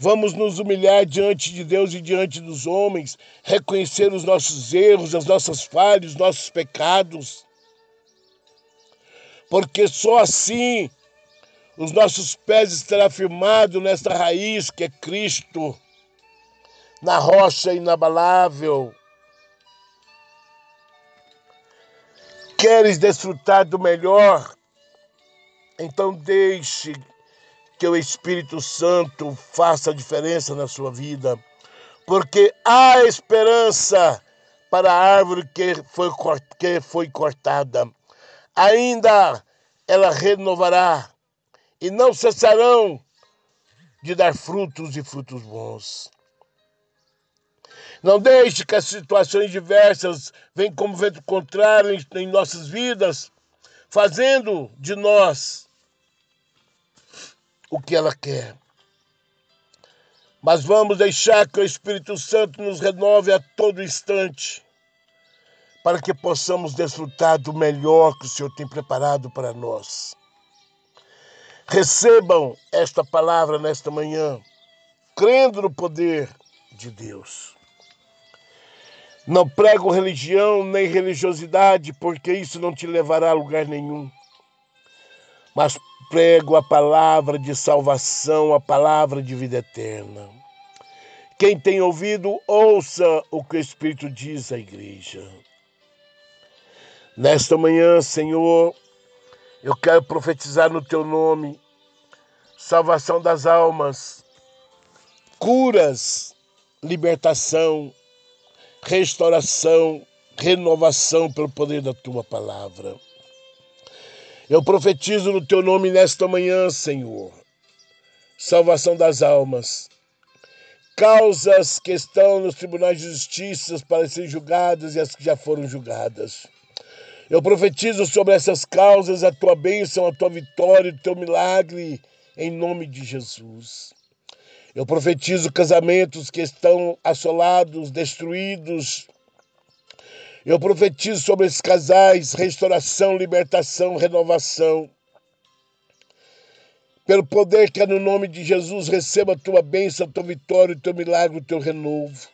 vamos nos humilhar diante de Deus e diante dos homens, reconhecer os nossos erros, as nossas falhas, os nossos pecados, porque só assim os nossos pés estarão firmados nesta raiz que é Cristo na rocha inabalável. Queres desfrutar do melhor? Então deixe que o Espírito Santo faça a diferença na sua vida, porque há esperança para a árvore que foi, que foi cortada. Ainda ela renovará e não cessarão de dar frutos e frutos bons. Não deixe que as situações diversas venham como vento contrário em nossas vidas, fazendo de nós o que ela quer. Mas vamos deixar que o Espírito Santo nos renove a todo instante, para que possamos desfrutar do melhor que o Senhor tem preparado para nós. Recebam esta palavra nesta manhã, crendo no poder de Deus. Não prego religião nem religiosidade, porque isso não te levará a lugar nenhum. Mas prego a palavra de salvação, a palavra de vida eterna. Quem tem ouvido, ouça o que o Espírito diz à igreja. Nesta manhã, Senhor, eu quero profetizar no teu nome salvação das almas, curas, libertação, restauração, renovação pelo poder da tua palavra. Eu profetizo no teu nome nesta manhã, Senhor, salvação das almas, causas que estão nos tribunais de justiça para serem julgadas e as que já foram julgadas. Eu profetizo sobre essas causas a tua bênção, a tua vitória, o teu milagre, em nome de Jesus. Eu profetizo casamentos que estão assolados, destruídos. Eu profetizo sobre esses casais restauração, libertação, renovação. Pelo poder que é no nome de Jesus, receba a tua bênção, a tua vitória, o teu milagre, o teu renovo.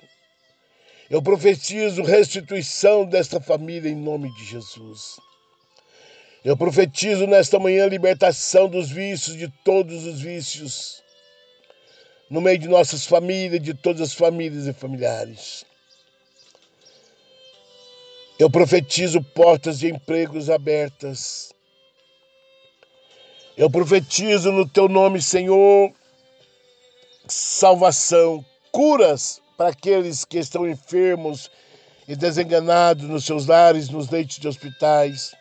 Eu profetizo restituição desta família em nome de Jesus. Eu profetizo nesta manhã libertação dos vícios, de todos os vícios no meio de nossas famílias, de todas as famílias e familiares. Eu profetizo portas de empregos abertas. Eu profetizo no teu nome, Senhor, salvação, curas para aqueles que estão enfermos e desenganados nos seus lares, nos leitos de hospitais.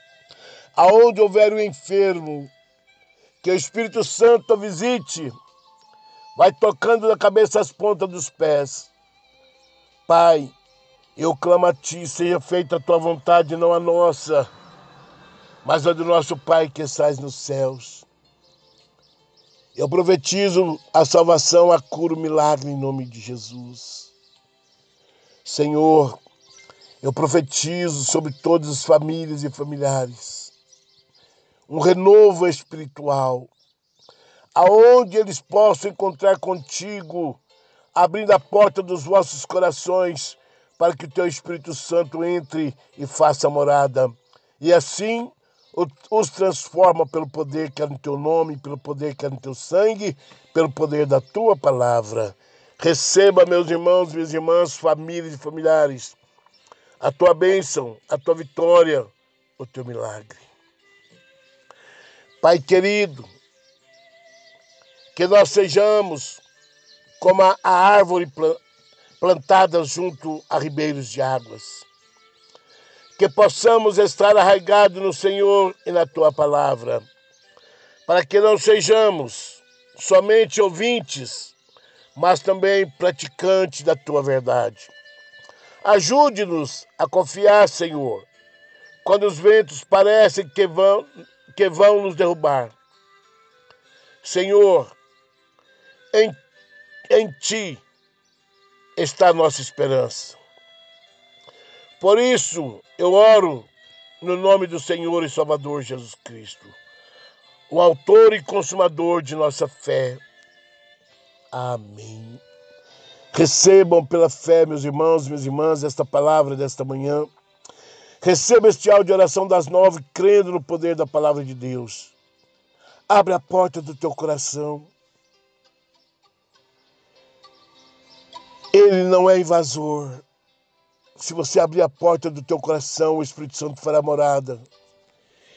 Aonde houver um enfermo, que o Espírito Santo visite vai tocando da cabeça às pontas dos pés. Pai, eu clamo a Ti, seja feita a Tua vontade, não a nossa, mas a do nosso Pai que estás nos céus. Eu profetizo a salvação, a cura, o milagre em nome de Jesus. Senhor, eu profetizo sobre todas as famílias e familiares um renovo espiritual, aonde eles possam encontrar contigo, abrindo a porta dos vossos corações, para que o teu Espírito Santo entre e faça morada. E assim os transforma pelo poder que é no teu nome, pelo poder que é no teu sangue, pelo poder da tua palavra. Receba, meus irmãos, minhas irmãs, famílias e familiares, a tua bênção, a tua vitória, o teu milagre. Pai querido, que nós sejamos como a árvore plantada junto a ribeiros de águas. Que possamos estar arraigados no Senhor e na tua palavra, para que não sejamos somente ouvintes, mas também praticantes da tua verdade. Ajude-nos a confiar, Senhor, quando os ventos parecem que vão, que vão nos derrubar. Senhor, em, em ti está a nossa esperança. Por isso, eu oro no nome do Senhor e Salvador Jesus Cristo, o autor e consumador de nossa fé. Amém. Recebam pela fé, meus irmãos, minhas irmãs, esta palavra desta manhã. Receba este áudio de oração das nove, crendo no poder da palavra de Deus. Abre a porta do teu coração Ele não é invasor. Se você abrir a porta do teu coração, o Espírito Santo fará morada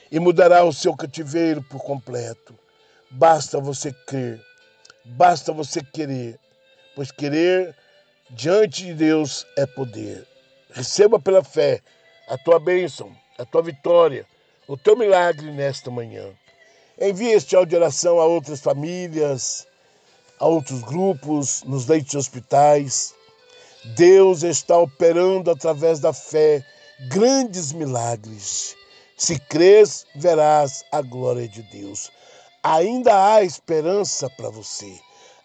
e mudará o seu cativeiro por completo. Basta você crer, basta você querer, pois querer diante de Deus é poder. Receba pela fé a tua bênção, a tua vitória, o teu milagre nesta manhã. Envie este áudio de oração a outras famílias, a outros grupos, nos leitos de hospitais. Deus está operando através da fé grandes milagres. Se crês, verás a glória de Deus. Ainda há esperança para você.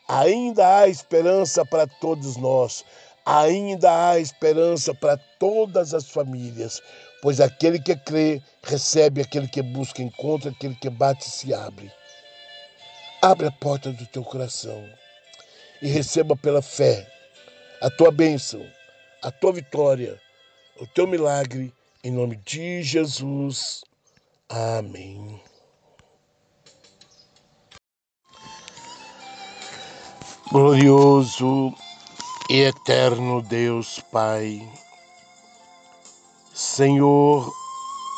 Ainda há esperança para todos nós. Ainda há esperança para todas as famílias, pois aquele que crê recebe, aquele que busca encontra, aquele que bate se abre. Abre a porta do teu coração e receba pela fé a tua bênção, a tua vitória, o teu milagre, em nome de Jesus. Amém. Glorioso e eterno Deus Pai, Senhor,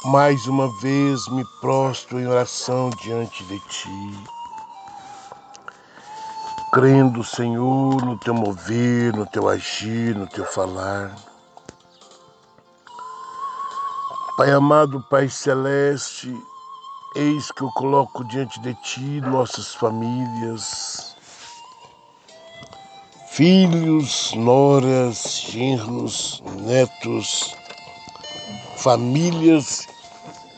mais uma vez me prostro em oração diante de Ti crendo, Senhor, no teu mover, no teu agir, no teu falar. Pai amado, Pai celeste, eis que eu coloco diante de Ti nossas famílias, filhos, noras, genros, netos, famílias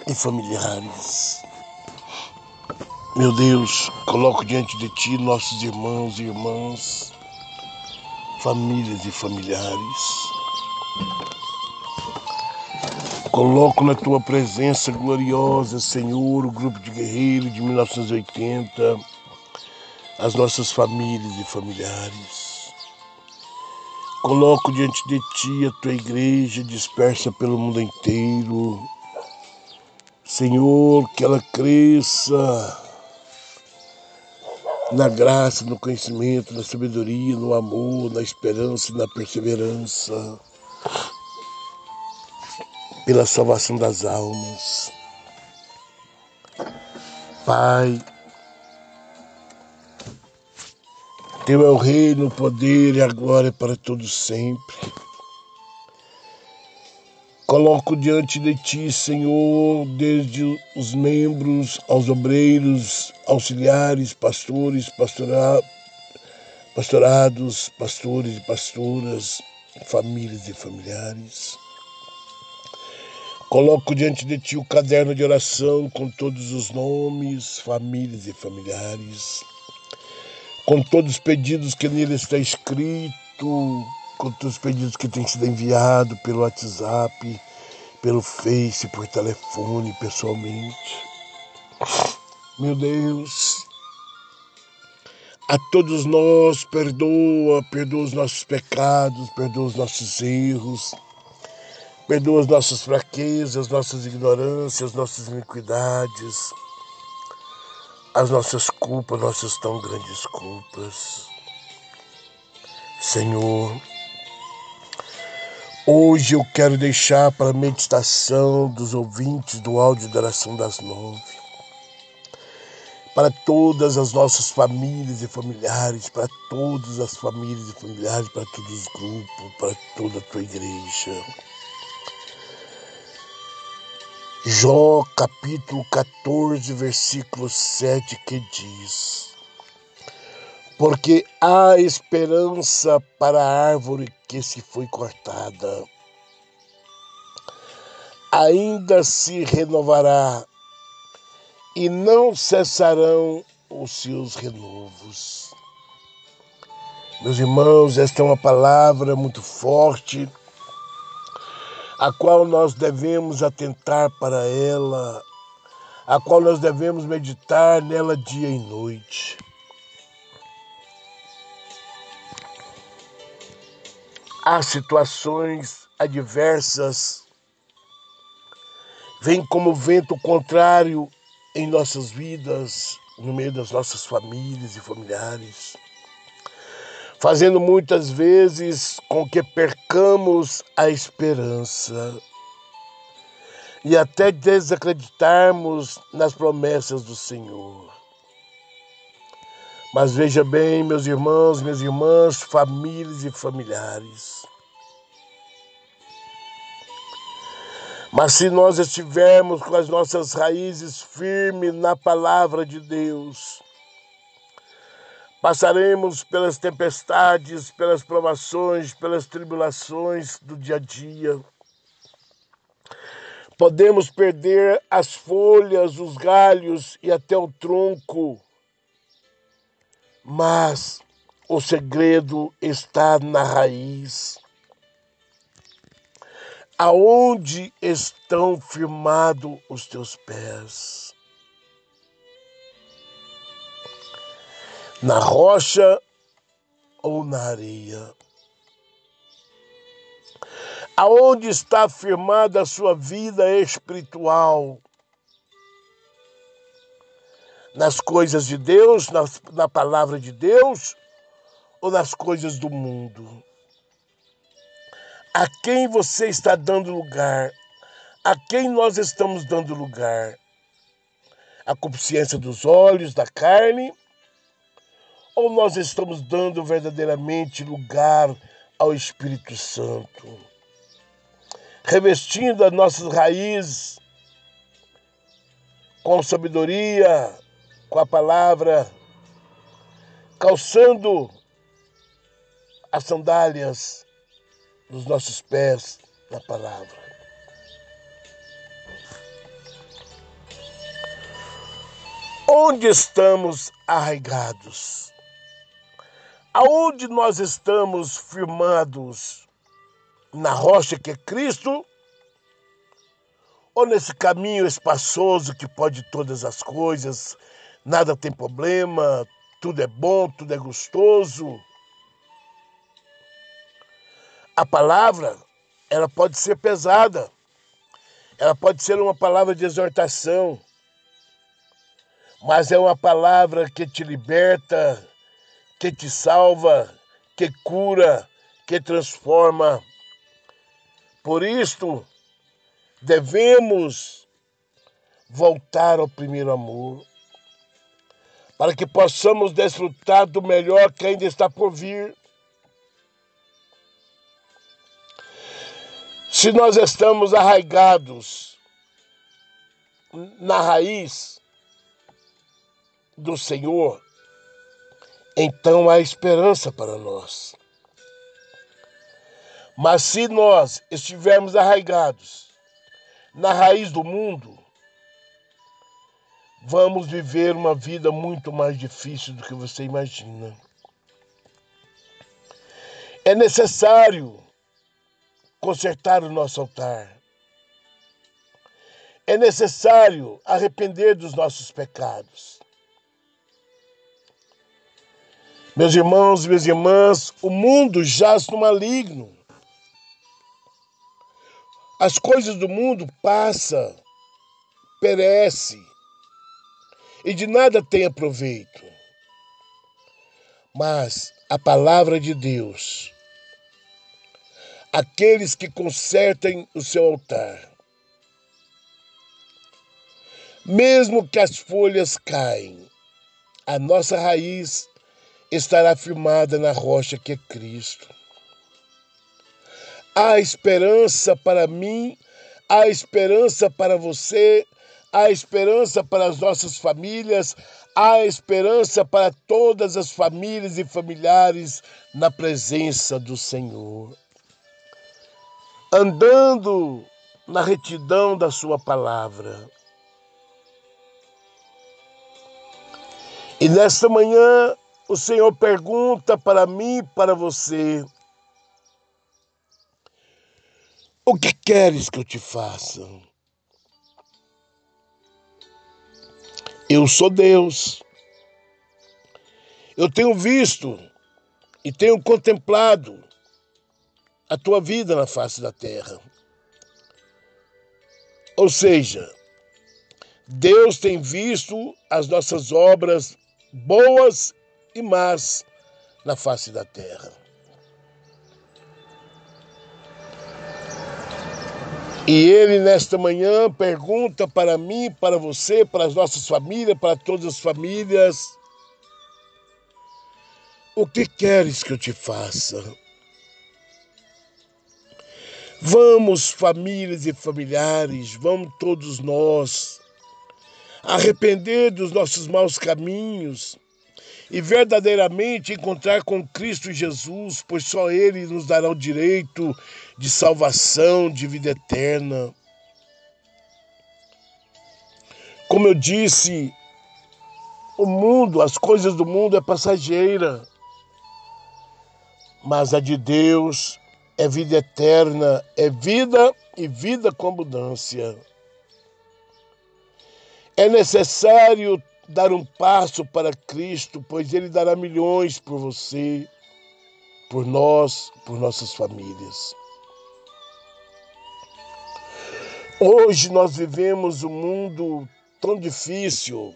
e familiares. Meu Deus, coloco diante de Ti nossos irmãos e irmãs, famílias e familiares. Coloco na tua presença gloriosa, Senhor, o grupo de guerreiros de 1980, as nossas famílias e familiares. Coloco diante de ti a tua igreja dispersa pelo mundo inteiro. Senhor, que ela cresça na graça, no conhecimento, na sabedoria, no amor, na esperança na perseverança pela salvação das almas. Pai, Teu é o reino, o poder e a glória para todos sempre. Coloco diante de Ti, Senhor, desde os membros aos obreiros, auxiliares, pastores, pastora, pastorados, pastores e pastoras, famílias e familiares. Coloco diante de ti o caderno de oração com todos os nomes, famílias e familiares, com todos os pedidos que nele está escrito, todos os pedidos que têm sido enviados pelo WhatsApp, pelo Face, por telefone, pessoalmente. Meu Deus, a todos nós perdoa, perdoa os nossos pecados, perdoa os nossos erros Perdoa as nossas fraquezas, nossas ignorâncias, nossas iniquidades, as nossas culpas, nossas tão grandes culpas. Senhor, hoje eu quero deixar para a meditação dos ouvintes do áudio da oração das nove, para todas as nossas famílias e familiares, para todas as famílias e familiares, para todos os grupos, para toda a tua igreja. Jó capítulo 14, versículo 7, que diz: Porque há esperança para a árvore que se foi cortada, ainda se renovará, e não cessarão os seus renovos. Meus irmãos, esta é uma palavra muito forte a qual nós devemos atentar para ela, a qual nós devemos meditar nela dia e noite. Há situações adversas, vêm como vento contrário em nossas vidas, no meio das nossas famílias e familiares. Fazendo muitas vezes com que percamos a esperança. E até desacreditarmos nas promessas do Senhor. Mas veja bem, meus irmãos, minhas irmãs, famílias e familiares. Mas se nós estivermos com as nossas raízes firmes na palavra de Deus, Passaremos pelas tempestades, pelas provações, pelas tribulações do dia a dia. Podemos perder as folhas, os galhos e até o tronco, mas o segredo está na raiz. Aonde estão firmados os teus pés? na rocha ou na areia. Aonde está firmada a sua vida espiritual? Nas coisas de Deus, na, na palavra de Deus ou nas coisas do mundo? A quem você está dando lugar? A quem nós estamos dando lugar? A consciência dos olhos, da carne ou nós estamos dando verdadeiramente lugar ao Espírito Santo? revestindo as nossas raízes com sabedoria, com a palavra, calçando as sandálias dos nossos pés na palavra. Onde estamos arraigados? Aonde nós estamos firmados? Na rocha que é Cristo? Ou nesse caminho espaçoso que pode todas as coisas, nada tem problema, tudo é bom, tudo é gostoso? A palavra, ela pode ser pesada. Ela pode ser uma palavra de exortação. Mas é uma palavra que te liberta, que te salva, que cura, que transforma. Por isto, devemos voltar ao primeiro amor, para que possamos desfrutar do melhor que ainda está por vir. Se nós estamos arraigados na raiz do Senhor, então há esperança para nós. Mas se nós estivermos arraigados na raiz do mundo, vamos viver uma vida muito mais difícil do que você imagina. É necessário consertar o nosso altar. É necessário arrepender dos nossos pecados. Meus irmãos e minhas irmãs, o mundo jaz no maligno. As coisas do mundo passam, perece e de nada tem aproveito. Mas a palavra de Deus aqueles que consertem o seu altar. Mesmo que as folhas caem, a nossa raiz estará firmada na rocha que é Cristo. Há esperança para mim, há esperança para você, há esperança para as nossas famílias, há esperança para todas as famílias e familiares na presença do Senhor andando na retidão da Sua palavra. E nesta manhã, o Senhor pergunta para mim e para você: O que queres que eu te faça? Eu sou Deus. Eu tenho visto e tenho contemplado a tua vida na face da terra. Ou seja, Deus tem visto as nossas obras boas e más na face da terra. E ele, nesta manhã, pergunta para mim, para você, para as nossas famílias, para todas as famílias: O que queres que eu te faça? Vamos, famílias e familiares, vamos todos nós arrepender dos nossos maus caminhos e verdadeiramente encontrar com Cristo Jesus, pois só Ele nos dará o direito de salvação, de vida eterna. Como eu disse, o mundo, as coisas do mundo é passageira, mas a de Deus é vida eterna, é vida e vida com abundância. É necessário dar um passo para Cristo, pois Ele dará milhões por você, por nós, por nossas famílias. Hoje nós vivemos um mundo tão difícil,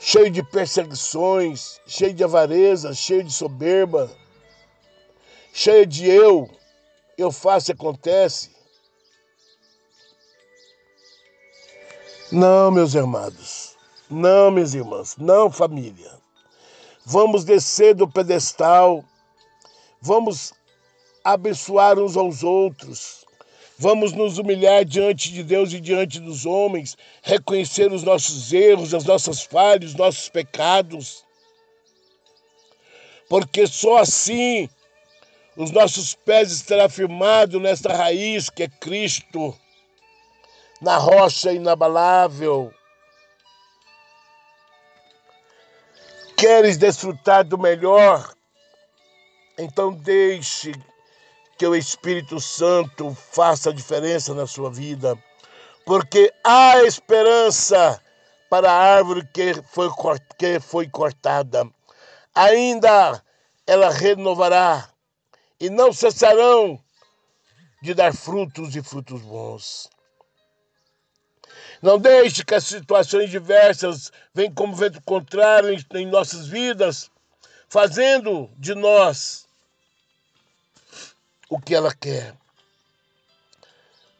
cheio de perseguições, cheio de avareza, cheio de soberba cheia de eu, eu faço e acontece. Não, meus irmãos, não, minhas irmãs, não, família. Vamos descer do pedestal, vamos abençoar uns aos outros. Vamos nos humilhar diante de Deus e diante dos homens, reconhecer os nossos erros, as nossas falhas, os nossos pecados. Porque só assim os nossos pés estarão firmados nesta raiz que é Cristo, na rocha inabalável. Queres desfrutar do melhor? Então deixe que o Espírito Santo faça a diferença na sua vida, porque há esperança para a árvore que foi, que foi cortada. Ainda ela renovará e não cessarão de dar frutos e frutos bons. Não deixe que as situações diversas venham como vento contrário em nossas vidas, fazendo de nós o que ela quer.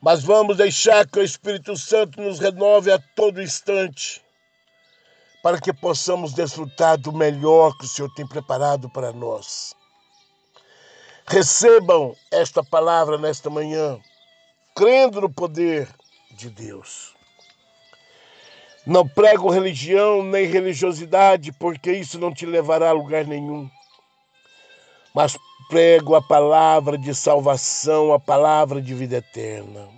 Mas vamos deixar que o Espírito Santo nos renove a todo instante, para que possamos desfrutar do melhor que o Senhor tem preparado para nós. Recebam esta palavra nesta manhã, crendo no poder de Deus. Não prego religião nem religiosidade, porque isso não te levará a lugar nenhum. Mas prego a palavra de salvação, a palavra de vida eterna.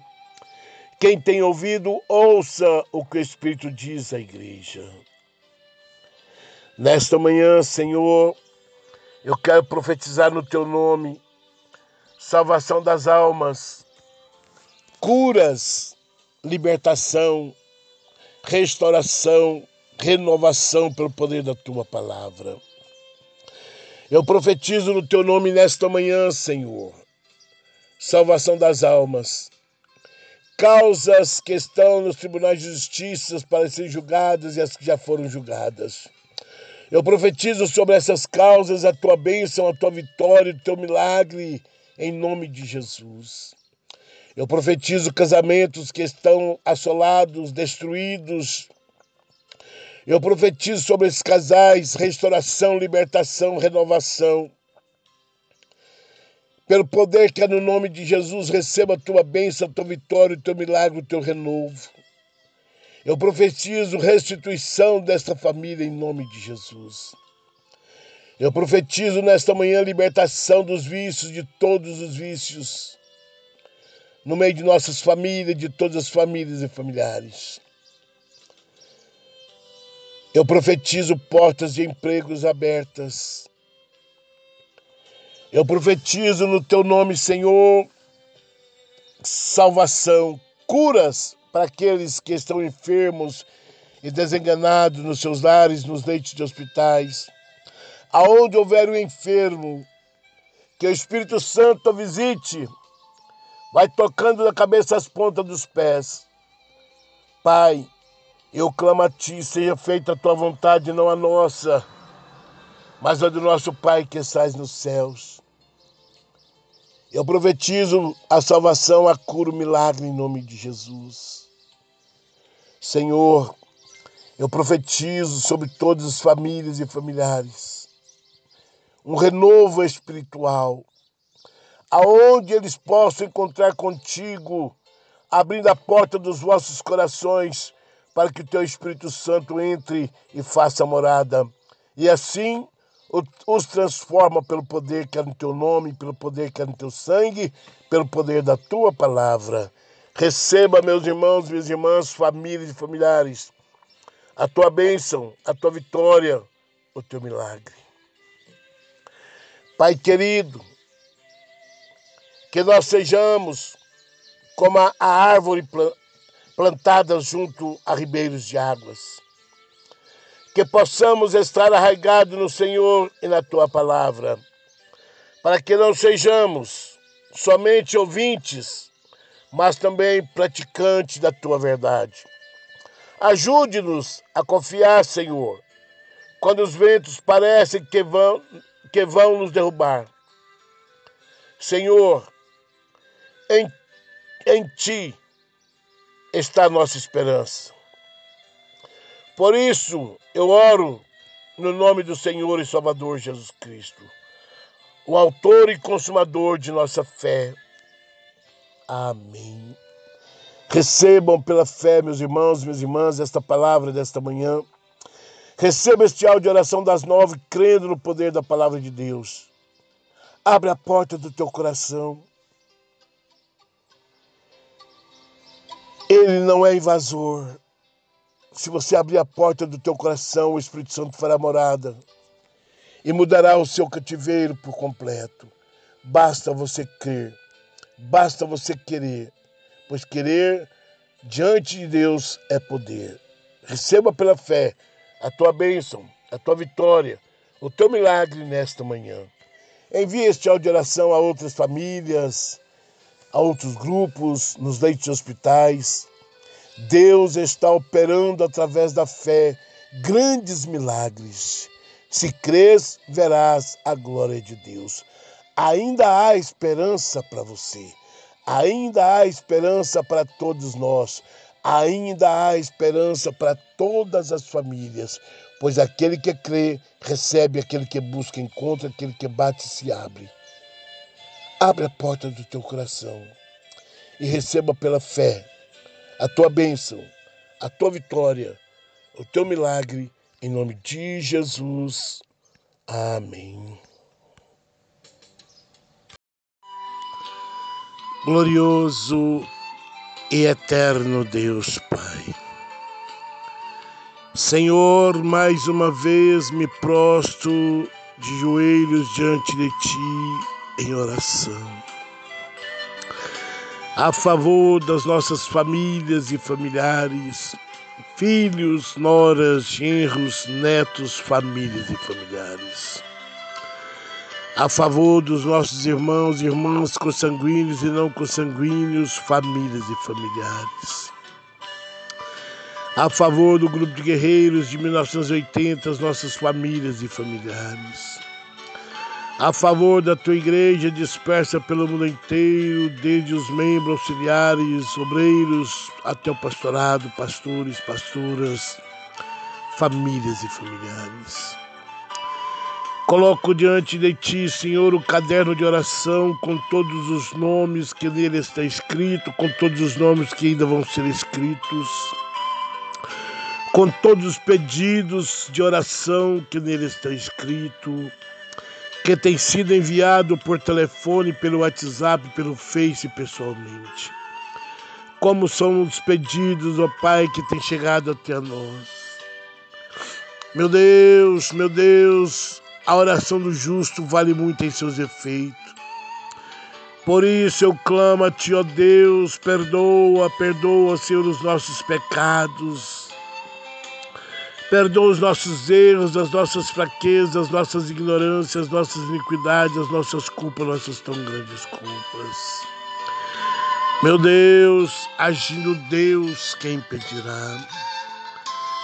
Quem tem ouvido, ouça o que o Espírito diz à igreja. Nesta manhã, Senhor, eu quero profetizar no teu nome salvação das almas, curas, libertação, restauração, renovação pelo poder da tua palavra. Eu profetizo no teu nome nesta manhã, Senhor. Salvação das almas. Causas que estão nos tribunais de justiça para serem julgadas e as que já foram julgadas. Eu profetizo sobre essas causas a tua bênção, a tua vitória, o teu milagre, em nome de Jesus. Eu profetizo casamentos que estão assolados, destruídos, eu profetizo sobre esses casais restauração, libertação, renovação. Pelo poder que é no nome de Jesus, receba a tua bênção, a tua vitória, o teu milagre, o teu renovo. Eu profetizo restituição desta família em nome de Jesus. Eu profetizo nesta manhã libertação dos vícios, de todos os vícios, no meio de nossas famílias, de todas as famílias e familiares. Eu profetizo portas de empregos abertas. Eu profetizo no teu nome, Senhor, salvação, curas para aqueles que estão enfermos e desenganados nos seus lares, nos leitos de hospitais. Aonde houver um enfermo, que o Espírito Santo visite, vai tocando da cabeça as pontas dos pés. Pai, eu clamo a ti, seja feita a tua vontade, não a nossa, mas a do nosso Pai que estás nos céus. Eu profetizo a salvação, a cura, o milagre em nome de Jesus. Senhor, eu profetizo sobre todas as famílias e familiares um renovo espiritual, aonde eles possam encontrar contigo, abrindo a porta dos vossos corações para que o teu Espírito Santo entre e faça morada. E assim os transforma pelo poder que é no teu nome, pelo poder que é no teu sangue, pelo poder da tua palavra. Receba, meus irmãos, minhas irmãs, famílias e familiares, a tua bênção, a tua vitória, o teu milagre. Pai querido, que nós sejamos como a árvore plantadas junto a ribeiros de águas. Que possamos estar arraigados no Senhor e na tua palavra, para que não sejamos somente ouvintes, mas também praticantes da tua verdade. Ajude-nos a confiar, Senhor, quando os ventos parecem que vão, que vão nos derrubar. Senhor, em, em Ti está a nossa esperança. Por isso, eu oro no nome do Senhor e Salvador Jesus Cristo. o autor e consumador de nossa fé. Amém. Recebam pela fé, meus irmãos, minhas irmãs, esta palavra desta manhã. Receba este áudio de oração das nove, crendo no poder da palavra de Deus. Abre a porta do teu coração. Ele não é invasor. Se você abrir a porta do teu coração, o Espírito Santo fará morada e mudará o seu cativeiro por completo. Basta você crer, basta você querer, pois querer diante de Deus é poder. Receba pela fé a tua bênção, a tua vitória, o teu milagre nesta manhã. Envie este áudio de oração a outras famílias, a outros grupos, nos leitos de hospitais. Deus está operando através da fé grandes milagres. Se crês, verás a glória de Deus. Ainda há esperança para você. Ainda há esperança para todos nós. Ainda há esperança para todas as famílias. Pois aquele que crê, recebe, aquele que busca, encontra, aquele que bate, se abre. Abre a porta do teu coração e receba pela fé a tua bênção, a tua vitória, o teu milagre, em nome de Jesus. Amém. Glorioso e eterno Deus Pai. Senhor, mais uma vez me prostro de joelhos diante de Ti em oração a favor das nossas famílias e familiares, filhos, noras, genros, netos, famílias e familiares. A favor dos nossos irmãos e irmãs consanguíneos e não consanguíneos, famílias e familiares. A favor do grupo de guerreiros de 1980, as nossas famílias e familiares a favor da tua igreja dispersa pelo mundo inteiro, desde os membros auxiliares, obreiros, até o pastorado, pastores, pastoras, famílias e familiares. Coloco diante de ti, Senhor, o caderno de oração com todos os nomes que nele está escrito, com todos os nomes que ainda vão ser escritos, com todos os pedidos de oração que nele está escrito que tem sido enviado por telefone, pelo WhatsApp, pelo Face pessoalmente. Como são os pedidos, ó Pai, que tem chegado até nós. Meu Deus, meu Deus, a oração do justo vale muito em seus efeitos. Por isso eu clamo a Ti, ó Deus, perdoa, perdoa, Senhor, os nossos pecados Perdoa os nossos erros, as nossas fraquezas, as nossas ignorâncias, as nossas iniquidades, as nossas culpas, nossas tão grandes culpas. Meu Deus, agindo Deus, quem impedirá?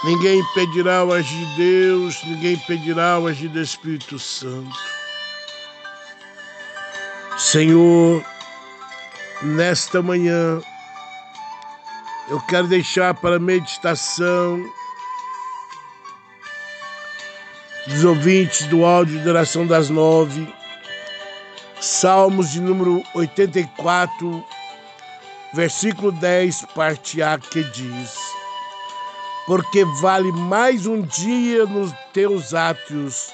Ninguém impedirá o agir de Deus, ninguém impedirá o agir do Espírito Santo. Senhor, nesta manhã, eu quero deixar para meditação dos ouvintes do áudio de oração das nove, Salmos de número 84, versículo 10, parte A, que diz: Porque vale mais um dia nos teus átrios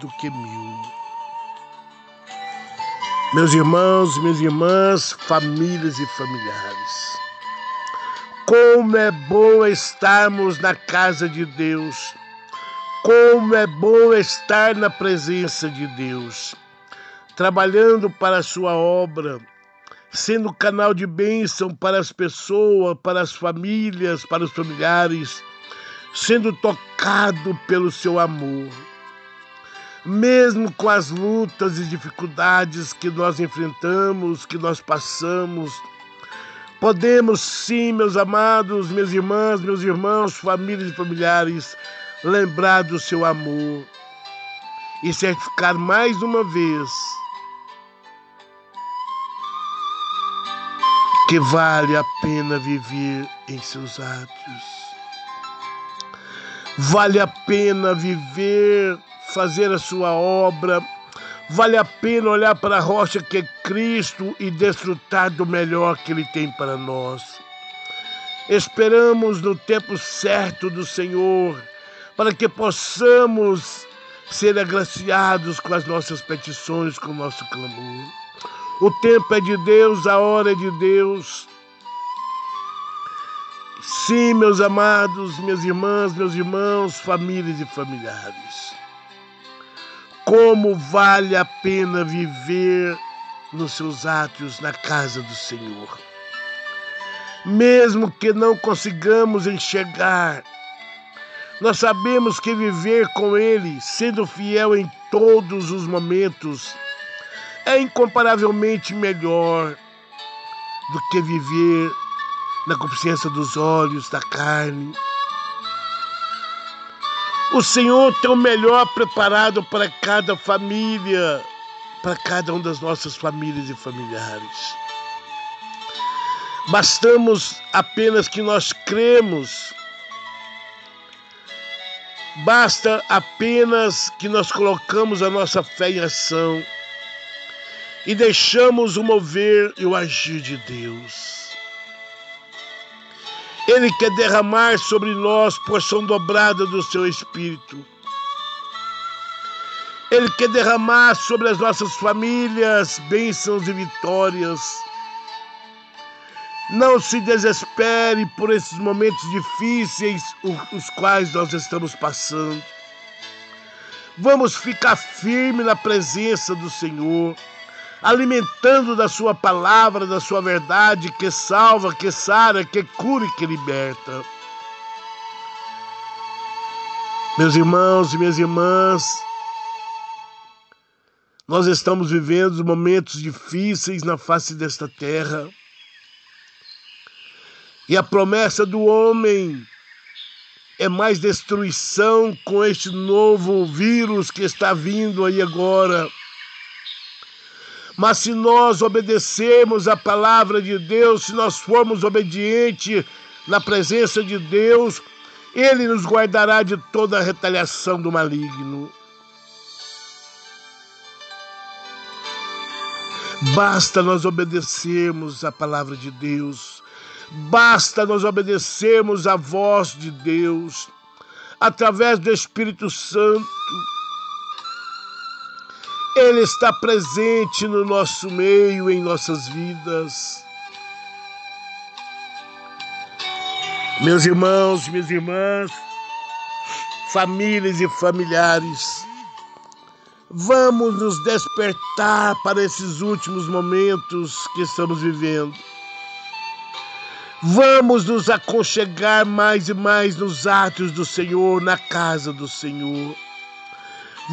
do que mil. Meus irmãos, minhas irmãs, famílias e familiares, como é bom estarmos na casa de Deus como é bom estar na presença de Deus, trabalhando para a sua obra, sendo canal de bênção para as pessoas, para as famílias, para os familiares, sendo tocado pelo seu amor. Mesmo com as lutas e dificuldades que nós enfrentamos, que nós passamos, podemos sim, meus amados, minhas irmãs, meus irmãos, famílias e familiares, lembrar do seu amor e certificar mais uma vez que vale a pena viver em seus átrios. Vale a pena viver, fazer a sua obra, Vale a pena olhar para a rocha que é Cristo e desfrutar do melhor que Ele tem para nós. Esperamos no tempo certo do Senhor, para que possamos ser agraciados com as nossas petições, com o nosso clamor. O tempo é de Deus, a hora é de Deus. Sim, meus amados, minhas irmãs, meus irmãos, famílias e familiares. Como vale a pena viver nos seus átrios na casa do Senhor. Mesmo que não consigamos enxergar, nós sabemos que viver com Ele, sendo fiel em todos os momentos, é incomparavelmente melhor do que viver na consciência dos olhos, da carne. O Senhor tem o melhor preparado para cada família, para cada uma das nossas famílias e familiares. Bastamos apenas que nós cremos. Basta apenas que nós colocamos a nossa fé em ação e deixamos o mover e o agir de Deus. Ele quer derramar sobre nós porção dobrada do seu Espírito. Ele quer derramar sobre as nossas famílias bênçãos e vitórias. Não se desespere por esses momentos difíceis os quais nós estamos passando. Vamos ficar firme na presença do Senhor alimentando da sua palavra, da sua verdade, que salva, que sara, que cura e que liberta. Meus irmãos e minhas irmãs, nós estamos vivendo momentos difíceis na face desta terra. E a promessa do homem é mais destruição com este novo vírus que está vindo aí agora. Mas se nós obedecermos a palavra de Deus, se nós formos obedientes na presença de Deus, Ele nos guardará de toda a retaliação do maligno. Basta nós obedecermos a palavra de Deus, basta nós obedecermos a voz de Deus, através do Espírito Santo ele está presente no nosso meio, em nossas vidas. Meus irmãos, minhas irmãs, famílias e familiares, vamos nos despertar para esses últimos momentos que estamos vivendo. Vamos nos aconchegar mais e mais nos átrios do Senhor, na casa do Senhor.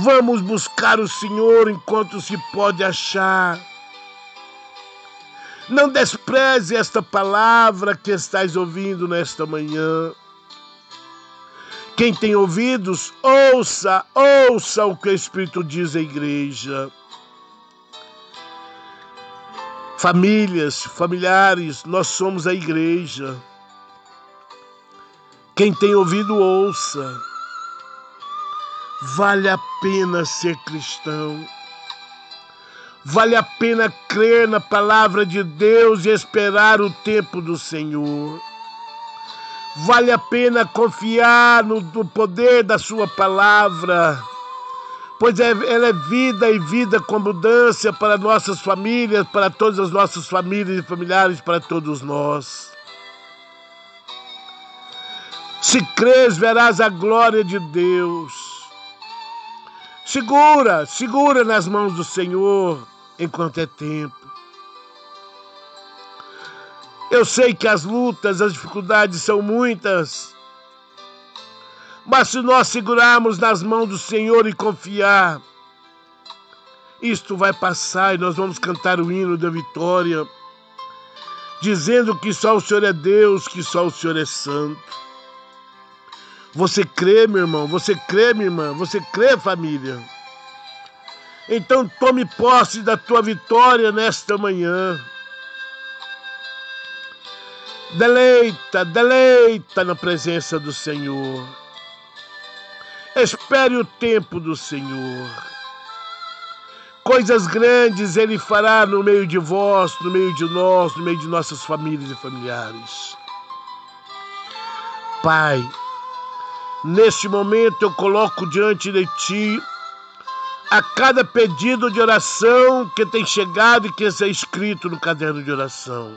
Vamos buscar o Senhor enquanto se pode achar. Não despreze esta palavra que estás ouvindo nesta manhã. Quem tem ouvidos, ouça, ouça o que o Espírito diz à igreja. Famílias, familiares, nós somos a igreja. Quem tem ouvido, ouça. Vale a pena ser cristão. Vale a pena crer na palavra de Deus e esperar o tempo do Senhor. Vale a pena confiar no, no poder da Sua palavra, pois é, ela é vida e vida com abundância para nossas famílias, para todas as nossas famílias e familiares, para todos nós. Se crês, verás a glória de Deus. Segura, segura nas mãos do Senhor enquanto é tempo. Eu sei que as lutas, as dificuldades são muitas, mas se nós segurarmos nas mãos do Senhor e confiar, isto vai passar e nós vamos cantar o hino da vitória, dizendo que só o Senhor é Deus, que só o Senhor é santo. Você crê, meu irmão? Você crê, minha irmã? Você crê, família? Então tome posse da tua vitória nesta manhã. Deleita, deleita na presença do Senhor. Espere o tempo do Senhor. coisas grandes Ele fará no meio de vós, no meio de nós, no meio de nossas famílias e familiares. Pai, neste momento eu coloco diante de Ti a cada pedido de oração que tem chegado e que está escrito no caderno de oração.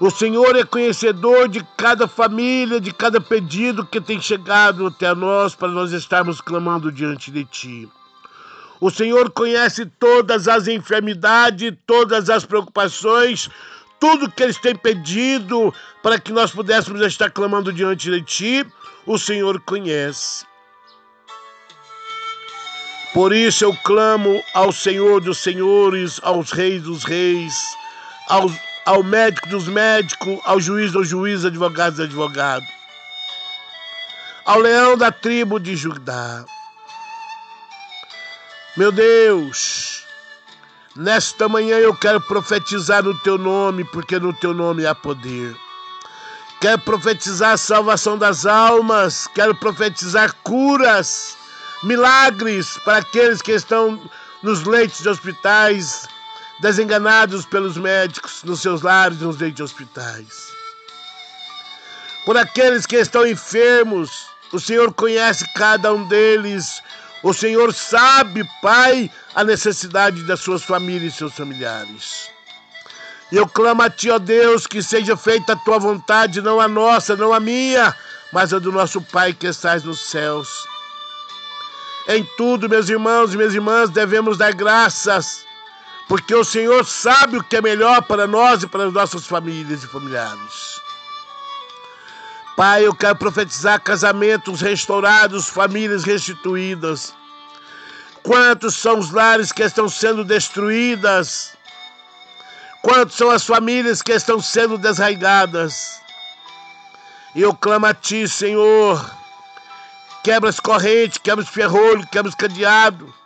O Senhor é conhecedor de cada família, de cada pedido que tem chegado até nós para nós estarmos clamando diante de Ti. O Senhor conhece todas as enfermidades, todas as preocupações, tudo que eles têm pedido para que nós pudéssemos estar clamando diante de Ti, o Senhor conhece. Por isso eu clamo ao Senhor dos Senhores, aos Reis dos Reis, aos ao médico dos médicos, ao juiz dos juízes, advogados dos advogados, ao leão da tribo de Judá. Meu Deus, nesta manhã eu quero profetizar no teu nome, porque no teu nome há poder. Quero profetizar a salvação das almas, quero profetizar curas, milagres para aqueles que estão nos leitos de hospitais, desenganados pelos médicos nos seus lares e nos leitos de hospitais. Por aqueles que estão enfermos, o Senhor conhece cada um deles. O Senhor sabe, Pai, a necessidade das suas famílias e seus familiares. Eu clamo a Ti, ó Deus, que seja feita a Tua vontade, não a nossa, não a minha, mas a do nosso Pai que estás nos céus. Em tudo, meus irmãos e minhas irmãs, devemos dar graças porque o Senhor sabe o que é melhor para nós e para as nossas famílias e familiares. Pai, eu quero profetizar casamentos restaurados, famílias restituídas. Quantos são os lares que estão sendo destruídas? Quantos são as famílias que estão sendo desraigadas? Eu clamo a Ti, Senhor, quebra as correntes, quebra os ferrolhos, quebra os cadeados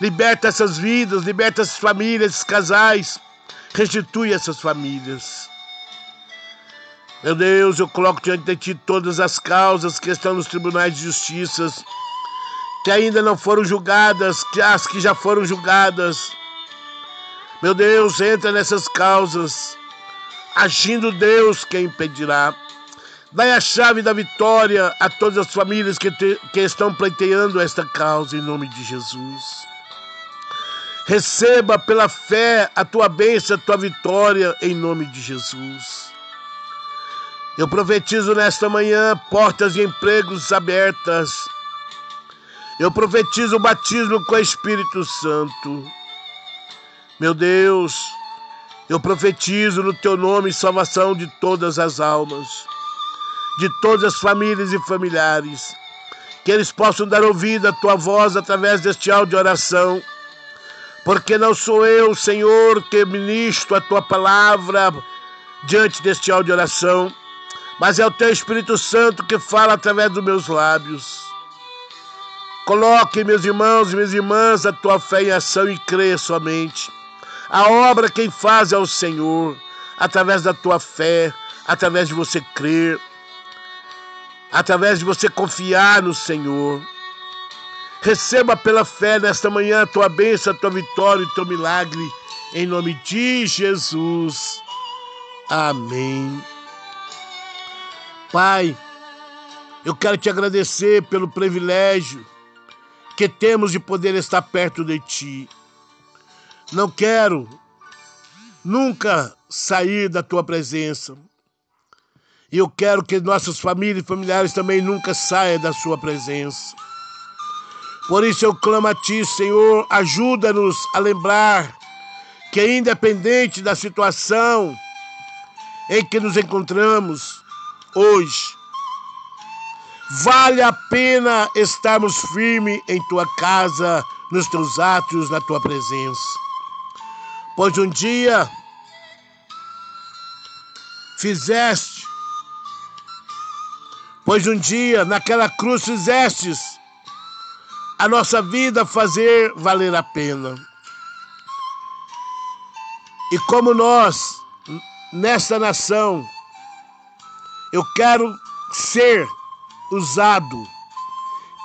Liberta essas vidas, liberta essas famílias, esses casais. Restitui essas famílias. Meu Deus, eu coloco diante de Ti todas as causas que estão nos tribunais de justiça, que ainda não foram julgadas, que as que já foram julgadas. Meu Deus, entra nessas causas. Agindo Deus, quem impedirá? Dai a chave da vitória a todas as famílias que, te, que estão pleiteando esta causa, em nome de Jesus. Receba pela fé a tua bênção, a tua vitória, em nome de Jesus. Eu profetizo nesta manhã portas de empregos abertas. Eu profetizo o batismo com o Espírito Santo. Meu Deus, eu profetizo no teu nome salvação de todas as almas, de todas as famílias e familiares, que eles possam dar ouvido à tua voz através deste áudio de oração porque não sou eu, Senhor, que ministro a tua palavra diante deste áudio de oração, mas é o teu Espírito Santo que fala através dos meus lábios. Coloque, meus irmãos e minhas irmãs, a tua fé em ação e creia somente. A obra quem faz é o Senhor, através da tua fé, através de você crer, através de você confiar no Senhor. Receba pela fé nesta manhã a tua bênção, a tua vitória e o teu milagre. Em nome de Jesus. Amém. Pai, eu quero te agradecer pelo privilégio que temos de poder estar perto de ti. Não quero nunca sair da tua presença. E eu quero que nossas famílias e familiares também nunca saiam da sua presença. Por isso eu clamo a Ti, Senhor, ajuda-nos a lembrar que, independente da situação em que nos encontramos hoje, vale a pena estarmos firmes em Tua casa, nos Teus atos, na Tua presença. Pois um dia fizeste, pois um dia naquela cruz fizestes a nossa vida fazer valer a pena. E como nós, nesta nação, eu quero ser usado,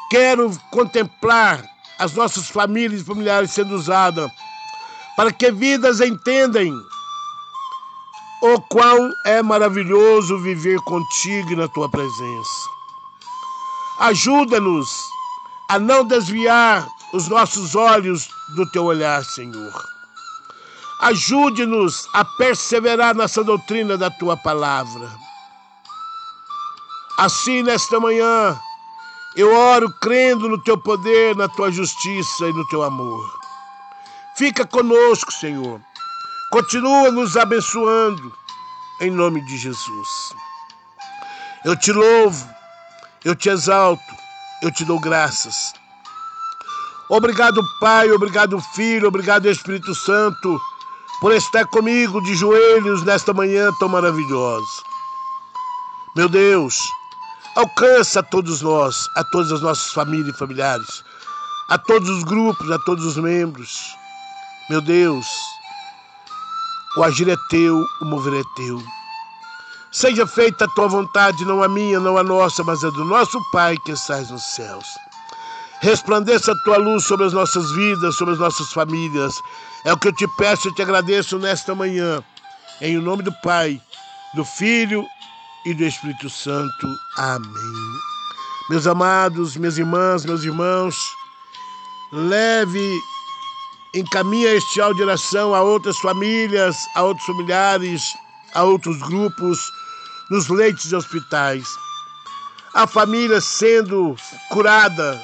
quero contemplar as nossas famílias e familiares sendo usadas, para que vidas entendem o quão é maravilhoso viver contigo na tua presença. Ajuda-nos a não desviar os nossos olhos do teu olhar, Senhor. Ajude-nos a perseverar nessa doutrina da tua palavra. Assim, nesta manhã, eu oro crendo no teu poder, na tua justiça e no teu amor. Fica conosco, Senhor. Continua nos abençoando, em nome de Jesus. Eu te louvo, eu te exalto, eu te dou graças. Obrigado, Pai, obrigado, Filho, obrigado, Espírito Santo, por estar comigo de joelhos nesta manhã tão maravilhosa. Meu Deus, alcança a todos nós, a todas as nossas famílias e familiares, a todos os grupos, a todos os membros. Meu Deus, o agir é teu, o mover é teu. Seja feita a tua vontade, não a minha, não a nossa, mas a do nosso Pai que estás nos céus. Resplandeça a tua luz sobre as nossas vidas, sobre as nossas famílias. É o que eu te peço e te agradeço nesta manhã. Em nome do Pai, do Filho e do Espírito Santo. Amém. Meus amados, minhas irmãs, meus irmãos, leve, encaminha este áudio de oração a outras famílias, a outros familiares, a outros grupos, nos leitos de hospitais. A família sendo curada,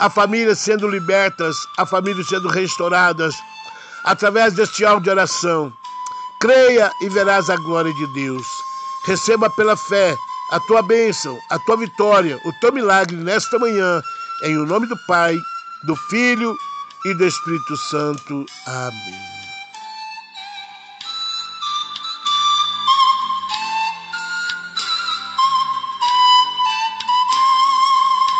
a família sendo libertas, a família sendo restauradas através deste áudio de oração. Creia e verás a glória de Deus. Receba pela fé a tua bênção, a tua vitória, o teu milagre nesta manhã, em o nome do Pai, do Filho e do Espírito Santo. Amém.